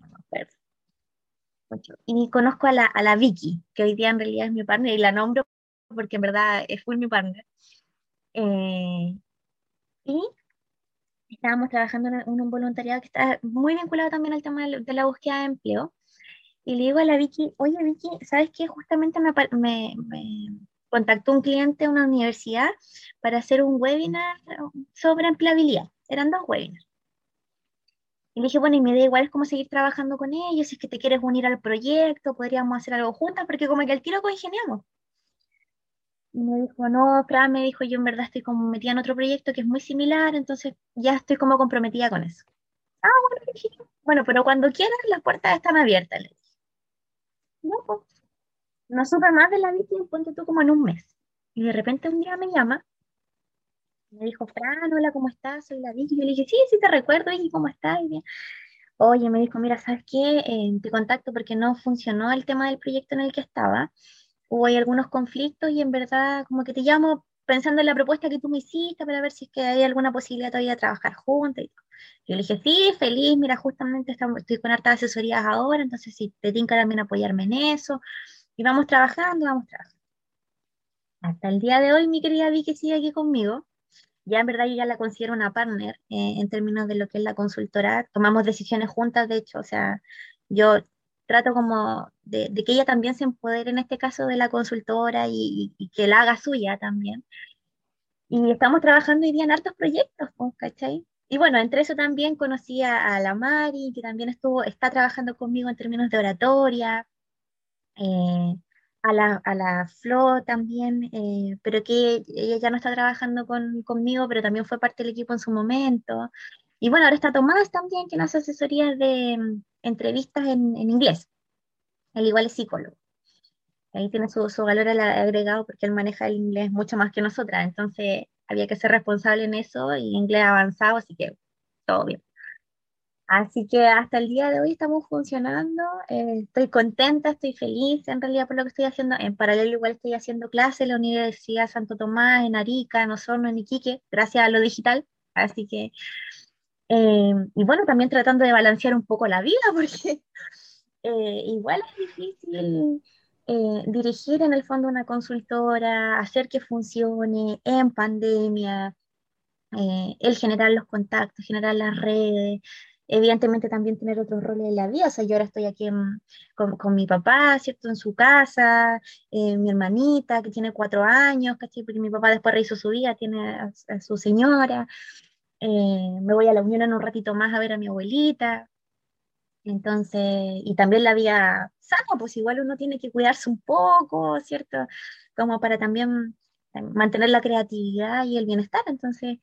Y conozco a la, a la Vicky, que hoy día en realidad es mi partner, y la nombro porque en verdad fue mi partner. Eh, y estábamos trabajando en un voluntariado que está muy vinculado también al tema de la búsqueda de empleo. Y le digo a la Vicky, oye Vicky, ¿sabes qué? Justamente me, me, me contactó un cliente de una universidad para hacer un webinar sobre empleabilidad. Eran dos webinars. Y le dije, bueno, y me da igual es como seguir trabajando con ellos, si es que te quieres unir al proyecto, podríamos hacer algo juntas, porque como que al tiro congeniamos. Y me dijo, no, Fran, me dijo, yo en verdad estoy como metida en otro proyecto que es muy similar, entonces ya estoy como comprometida con eso. Ah, bueno, bueno, pero cuando quieras, las puertas están abiertas, le dije. No, pues, no supe más de la Vicky, ponte tú como en un mes. Y de repente un día me llama, me dijo, Fran, hola, ¿cómo estás? Soy la Vicky. Yo le dije, sí, sí te recuerdo, y ¿cómo estás? Y Oye, me dijo, mira, ¿sabes qué? Eh, te contacto porque no funcionó el tema del proyecto en el que estaba. Hubo hay algunos conflictos y en verdad como que te llamo pensando en la propuesta que tú me hiciste para ver si es que hay alguna posibilidad todavía de trabajar juntos. Y yo le dije, sí, feliz, mira, justamente estamos, estoy con hartas asesorías ahora, entonces sí, te tinca también apoyarme en eso. Y vamos trabajando, vamos trabajando. Hasta el día de hoy, mi querida Vicky sigue aquí conmigo. Ya en verdad yo ya la considero una partner eh, en términos de lo que es la consultora. Tomamos decisiones juntas, de hecho, o sea, yo trato como de, que ella también se empodere en este caso de la consultora y, que la haga suya también. Y estamos trabajando hoy día en hartos proyectos, ¿cachai? Y bueno, entre eso también conocí a, la Mari, que también estuvo, está trabajando conmigo en términos de oratoria. Eh, a la, a la Flo también, eh, pero que ella ya no está trabajando con, conmigo, pero también fue parte del equipo en su momento. Y bueno, ahora está Tomás también, que nos hace asesorías de mm, entrevistas en, en, inglés. Él igual es psicólogo. Ahí tiene su, su valor agregado porque él maneja el inglés mucho más que nosotras, entonces había que ser responsable en eso y inglés avanzado, así que todo bien. Así que hasta el día de hoy estamos funcionando, eh, estoy contenta, estoy feliz en realidad por lo que estoy haciendo. En paralelo igual estoy haciendo clases en la Universidad Santo Tomás, en Arica, en Osorno, en Iquique, gracias a lo digital. Así que, eh, y bueno, también tratando de balancear un poco la vida, [LAUGHS] porque eh, igual es difícil dirigir en el fondo una consultora, hacer que funcione en pandemia, el generar los contactos, generar las redes evidentemente también tener otros roles en la vida. O sea, yo ahora estoy aquí con, con, mi papá, ¿cierto? En su casa, eh, mi hermanita que tiene cuatro años, ¿cachai? Porque mi papá después rehizo su vida, tiene a, su señora. Eh, me voy a la unión en un ratito más a ver a mi abuelita. Entonces, y también la vida sana, pues igual uno tiene que cuidarse un poco, ¿cierto? Como para también eh, mantener la creatividad y el bienestar. Entonces,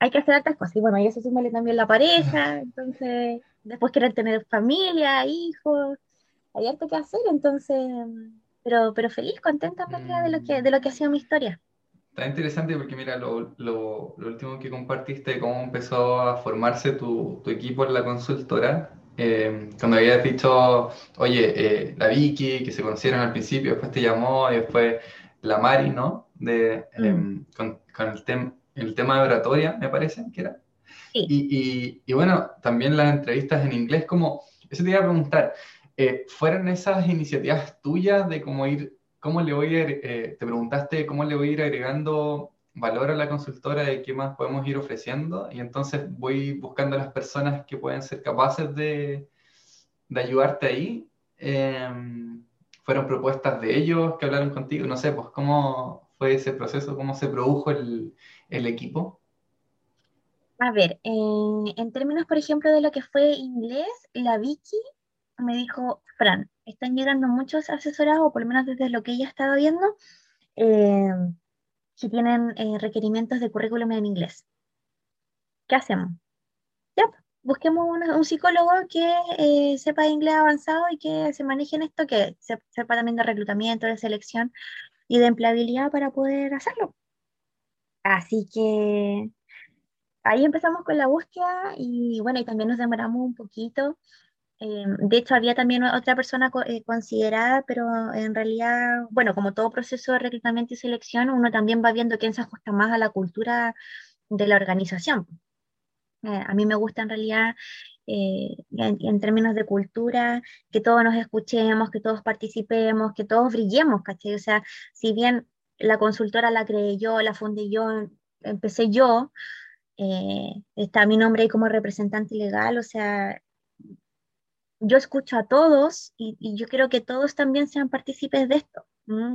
hay que hacer otras cosas. Y bueno, y eso súmale también la pareja, entonces después quieren tener familia, hijos, hay harto que hacer, entonces, pero, pero feliz, contenta de lo que, de lo que ha sido mi historia. Está interesante porque mira, lo, lo, lo último que compartiste, cómo empezó a formarse tu, tu equipo en la consultora, eh, cuando habías dicho, oye, eh, la Vicky, que se conocieron al principio, después te llamó, y después la Mari, ¿no? De, mm. em, con, con, el tema el tema de oratoria, me parece que era. Y, y, bueno, también las entrevistas en inglés, como, eso te iba a preguntar, eh, ¿fueron esas iniciativas tuyas de cómo ir, cómo le voy a eh, te preguntaste cómo le voy a ir agregando valor a la consultora de qué más podemos ir ofreciendo? Y entonces voy buscando a las personas que pueden ser capaces de, de ayudarte ahí. Em, ¿Fueron propuestas de ellos que hablaron contigo? No sé, pues cómo fue ese proceso, cómo se produjo el, el equipo? A ver, eh, en términos, por ejemplo, de lo que fue inglés, la Vicky me dijo, Fran, están llegando muchos asesorados, o por lo menos desde lo que ella estaba viendo, eh, que tienen eh, requerimientos de currículum en inglés. ¿Qué hacemos? Ya, busquemos un psicólogo que eh, sepa inglés avanzado y que se maneje en esto, que sepa también de reclutamiento, de selección y de empleabilidad para poder hacerlo. Así que ahí empezamos con la búsqueda y bueno, y también nos demoramos un poquito. Eh, de hecho, había también otra persona eh, considerada, pero en realidad, bueno, como todo proceso de reclutamiento y selección, uno también va viendo quién se ajusta más a la cultura de la organización. Eh, a mí me gusta en realidad, en, términos de cultura, que todos nos escuchemos, que todos participemos, que todos brillemos, ¿cachai? O sea, si bien la consultora la creé yo, la fundé yo, empecé yo, está mi nombre ahí como representante legal, o sea, yo escucho a todos y, yo quiero que todos también sean partícipes de esto,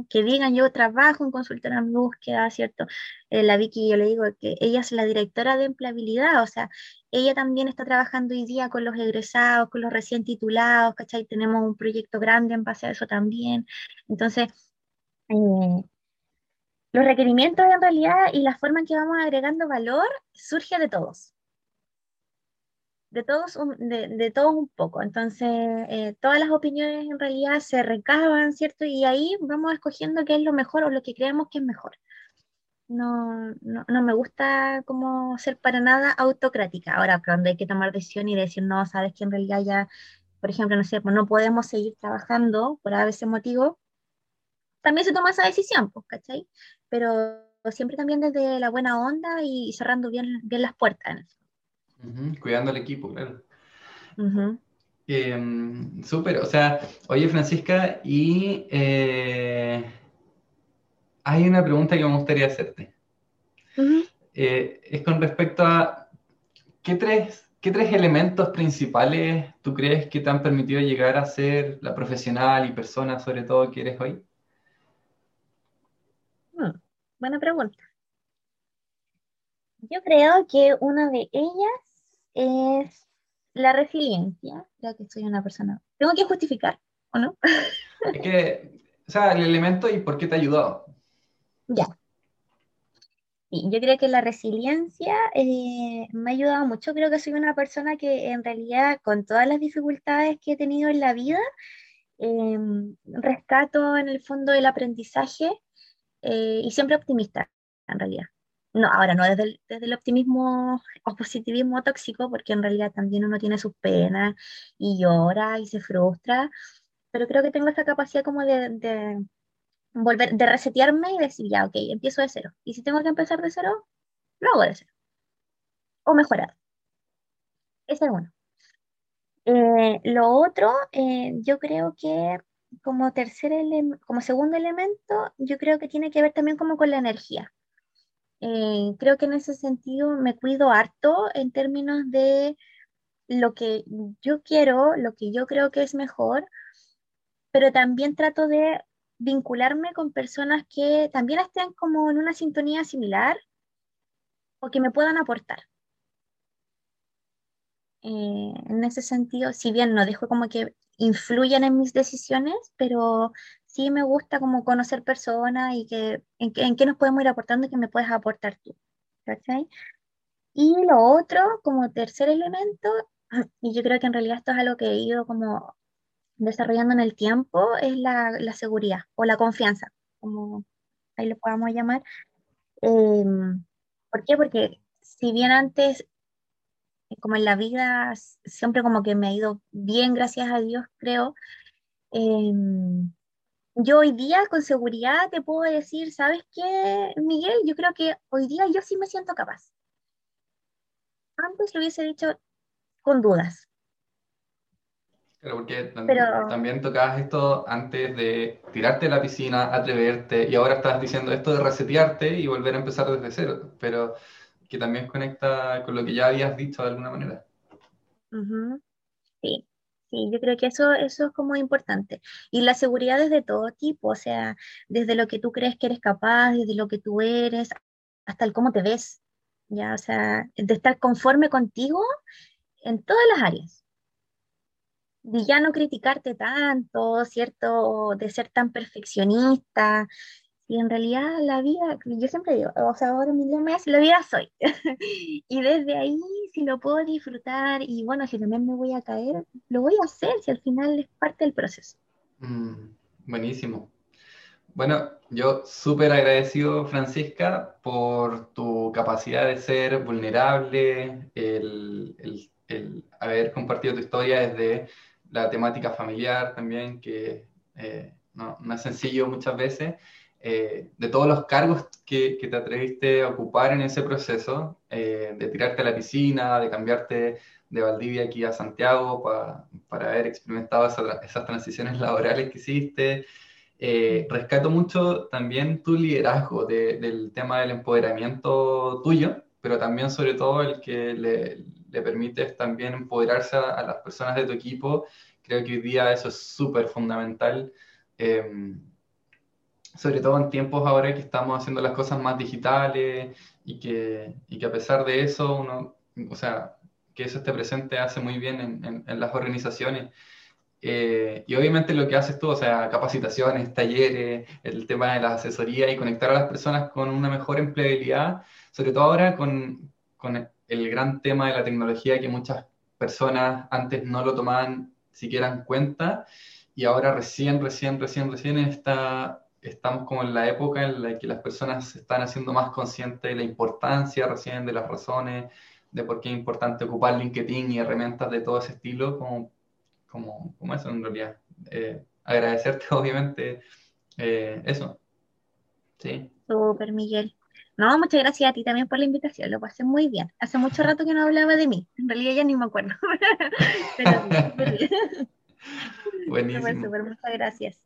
que digan yo trabajo en consultora en búsqueda, ¿cierto? Eh, la Vicky, yo le digo que ella es la directora de empleabilidad, o sea, ella también está trabajando hoy día con los egresados, con los recién titulados, ¿cachai? Tenemos un proyecto grande en base a eso también. Entonces, eh, los requerimientos en realidad y la forma en que vamos agregando valor surge de todos de todos, de, de todos un poco. Entonces, eh, todas las opiniones en realidad se recaban, ¿cierto? Y ahí vamos escogiendo qué es lo mejor o lo que creemos que es mejor. No, no, no me gusta como ser para nada autocrática. Ahora, cuando hay que tomar decisión y decir, no, sabes que en realidad ya, por ejemplo, no sé, pues no podemos seguir trabajando por ese motivo, también se toma esa decisión, pues, ¿cachai? Pero siempre también desde la buena onda y cerrando bien, bien las puertas cuidando al equipo, claro. Em, súper, o sea, oye Francisca, y eh, hay una pregunta que me gustaría hacerte. Eh, es con respecto a ¿qué tres, qué tres elementos principales tú crees que te han permitido llegar a ser la profesional y persona sobre todo que eres hoy? Buena pregunta. Yo creo que una de ellas es la resiliencia. Creo que soy una persona. Tengo que justificar, ¿o no? [LAUGHS] Es que, o sea, el elemento y por qué te ha ayudado. Ya. Sí, yo creo que la resiliencia eh, me ha ayudado mucho. Creo que soy una persona que en realidad, con todas las dificultades que he tenido en la vida, em, rescato en el fondo el aprendizaje eh, y siempre optimista, en realidad no, ahora no desde el, desde el optimismo o positivismo tóxico, porque en realidad también uno tiene sus penas y llora y se frustra, pero creo que tengo esa capacidad como de, de volver, de resetearme y decir, ya, ok, empiezo de cero. Y si tengo que empezar de cero, lo hago de cero. O mejorar. Ese es uno. Eh, lo otro, eh, yo creo que como tercer como segundo elemento, yo creo que tiene que ver también como con la energía. Eh, creo que en ese sentido me cuido harto en términos de lo que yo quiero, lo que yo creo que es mejor, pero también trato de vincularme con personas que también estén como en una sintonía similar o que me puedan aportar. Eh, en ese sentido, si bien no dejo como que influyan en mis decisiones, pero sí me gusta como conocer personas y que en, qué nos podemos ir aportando y que me puedes aportar tú. ¿cachai? Y lo otro, como tercer elemento, [CLEARS THROAT] y yo creo que en realidad esto es algo que he ido como desarrollando en el tiempo, es la, la seguridad o la confianza, como ahí lo podamos llamar. Em, ¿por qué? Porque si bien antes, como en la vida, siempre como que me ha ido bien, gracias a Dios, creo, eh, yo hoy día con seguridad te puedo decir, ¿sabes qué, Miguel? Yo creo que hoy día yo sí me siento capaz. Antes lo hubiese dicho con dudas. Pero porque también, tocabas esto antes de tirarte a la piscina, atreverte, y ahora estás diciendo esto de resetearte y volver a empezar desde cero, pero que también conecta con lo que ya habías dicho de alguna manera. Sí, Sí, yo creo que eso, eso es como importante. Y la seguridad es de todo tipo, o sea, desde lo que tú crees que eres capaz, desde lo que tú eres, hasta el cómo te ves, ya, o sea, de estar conforme contigo en todas las áreas. De ya no criticarte tanto, ¿cierto? De ser tan perfeccionista, Y en realidad la vida, yo siempre digo, o sea, ahora mi lema es la vida soy. [LAUGHS] y desde ahí, si lo puedo disfrutar y bueno, si también me voy a caer, lo voy a hacer, si al final es parte del proceso. Mm, buenísimo. Bueno, yo súper agradecido, Francisca, por tu capacidad de ser vulnerable, el, haber compartido tu historia desde la temática familiar también, que eh, no, no, es sencillo muchas veces, eh, de todos los cargos que, te atreviste a ocupar en ese proceso, eh, de tirarte a la piscina, de cambiarte de Valdivia aquí a Santiago para haber experimentado esas transiciones [LAUGHS] laborales que hiciste. Eh, rescato mucho también tu liderazgo del tema del empoderamiento tuyo, pero también sobre todo el que le, le permites también empoderarse a, las personas de tu equipo. Creo que hoy día eso es súper fundamental. Em, sobre todo en tiempos ahora que estamos haciendo las cosas más digitales y que, y que a pesar de eso, uno, o sea, que eso esté presente hace muy bien en, en, las organizaciones. Eh, y obviamente lo que haces tú, o sea, capacitaciones, talleres, el tema de la asesoría y conectar a las personas con una mejor empleabilidad, sobre todo ahora con, con el gran tema de la tecnología que muchas personas antes no lo tomaban siquiera en cuenta y ahora recién, recién, recién, recién está estamos como en la época en la que las personas se están haciendo más conscientes de la importancia recién, de las razones, de por qué es importante ocupar LinkedIn y herramientas de todo ese estilo, como, como, como eso en realidad. Eh, agradecerte, [LAUGHS] obviamente, eh, eso. Sí. Super, Miguel. No, muchas gracias a ti también por la invitación, lo pasé muy bien. Hace mucho rato que no hablaba de mí, en realidad ya ni me acuerdo. [LAUGHS] [LAUGHS] Buenísimo. muchas gracias.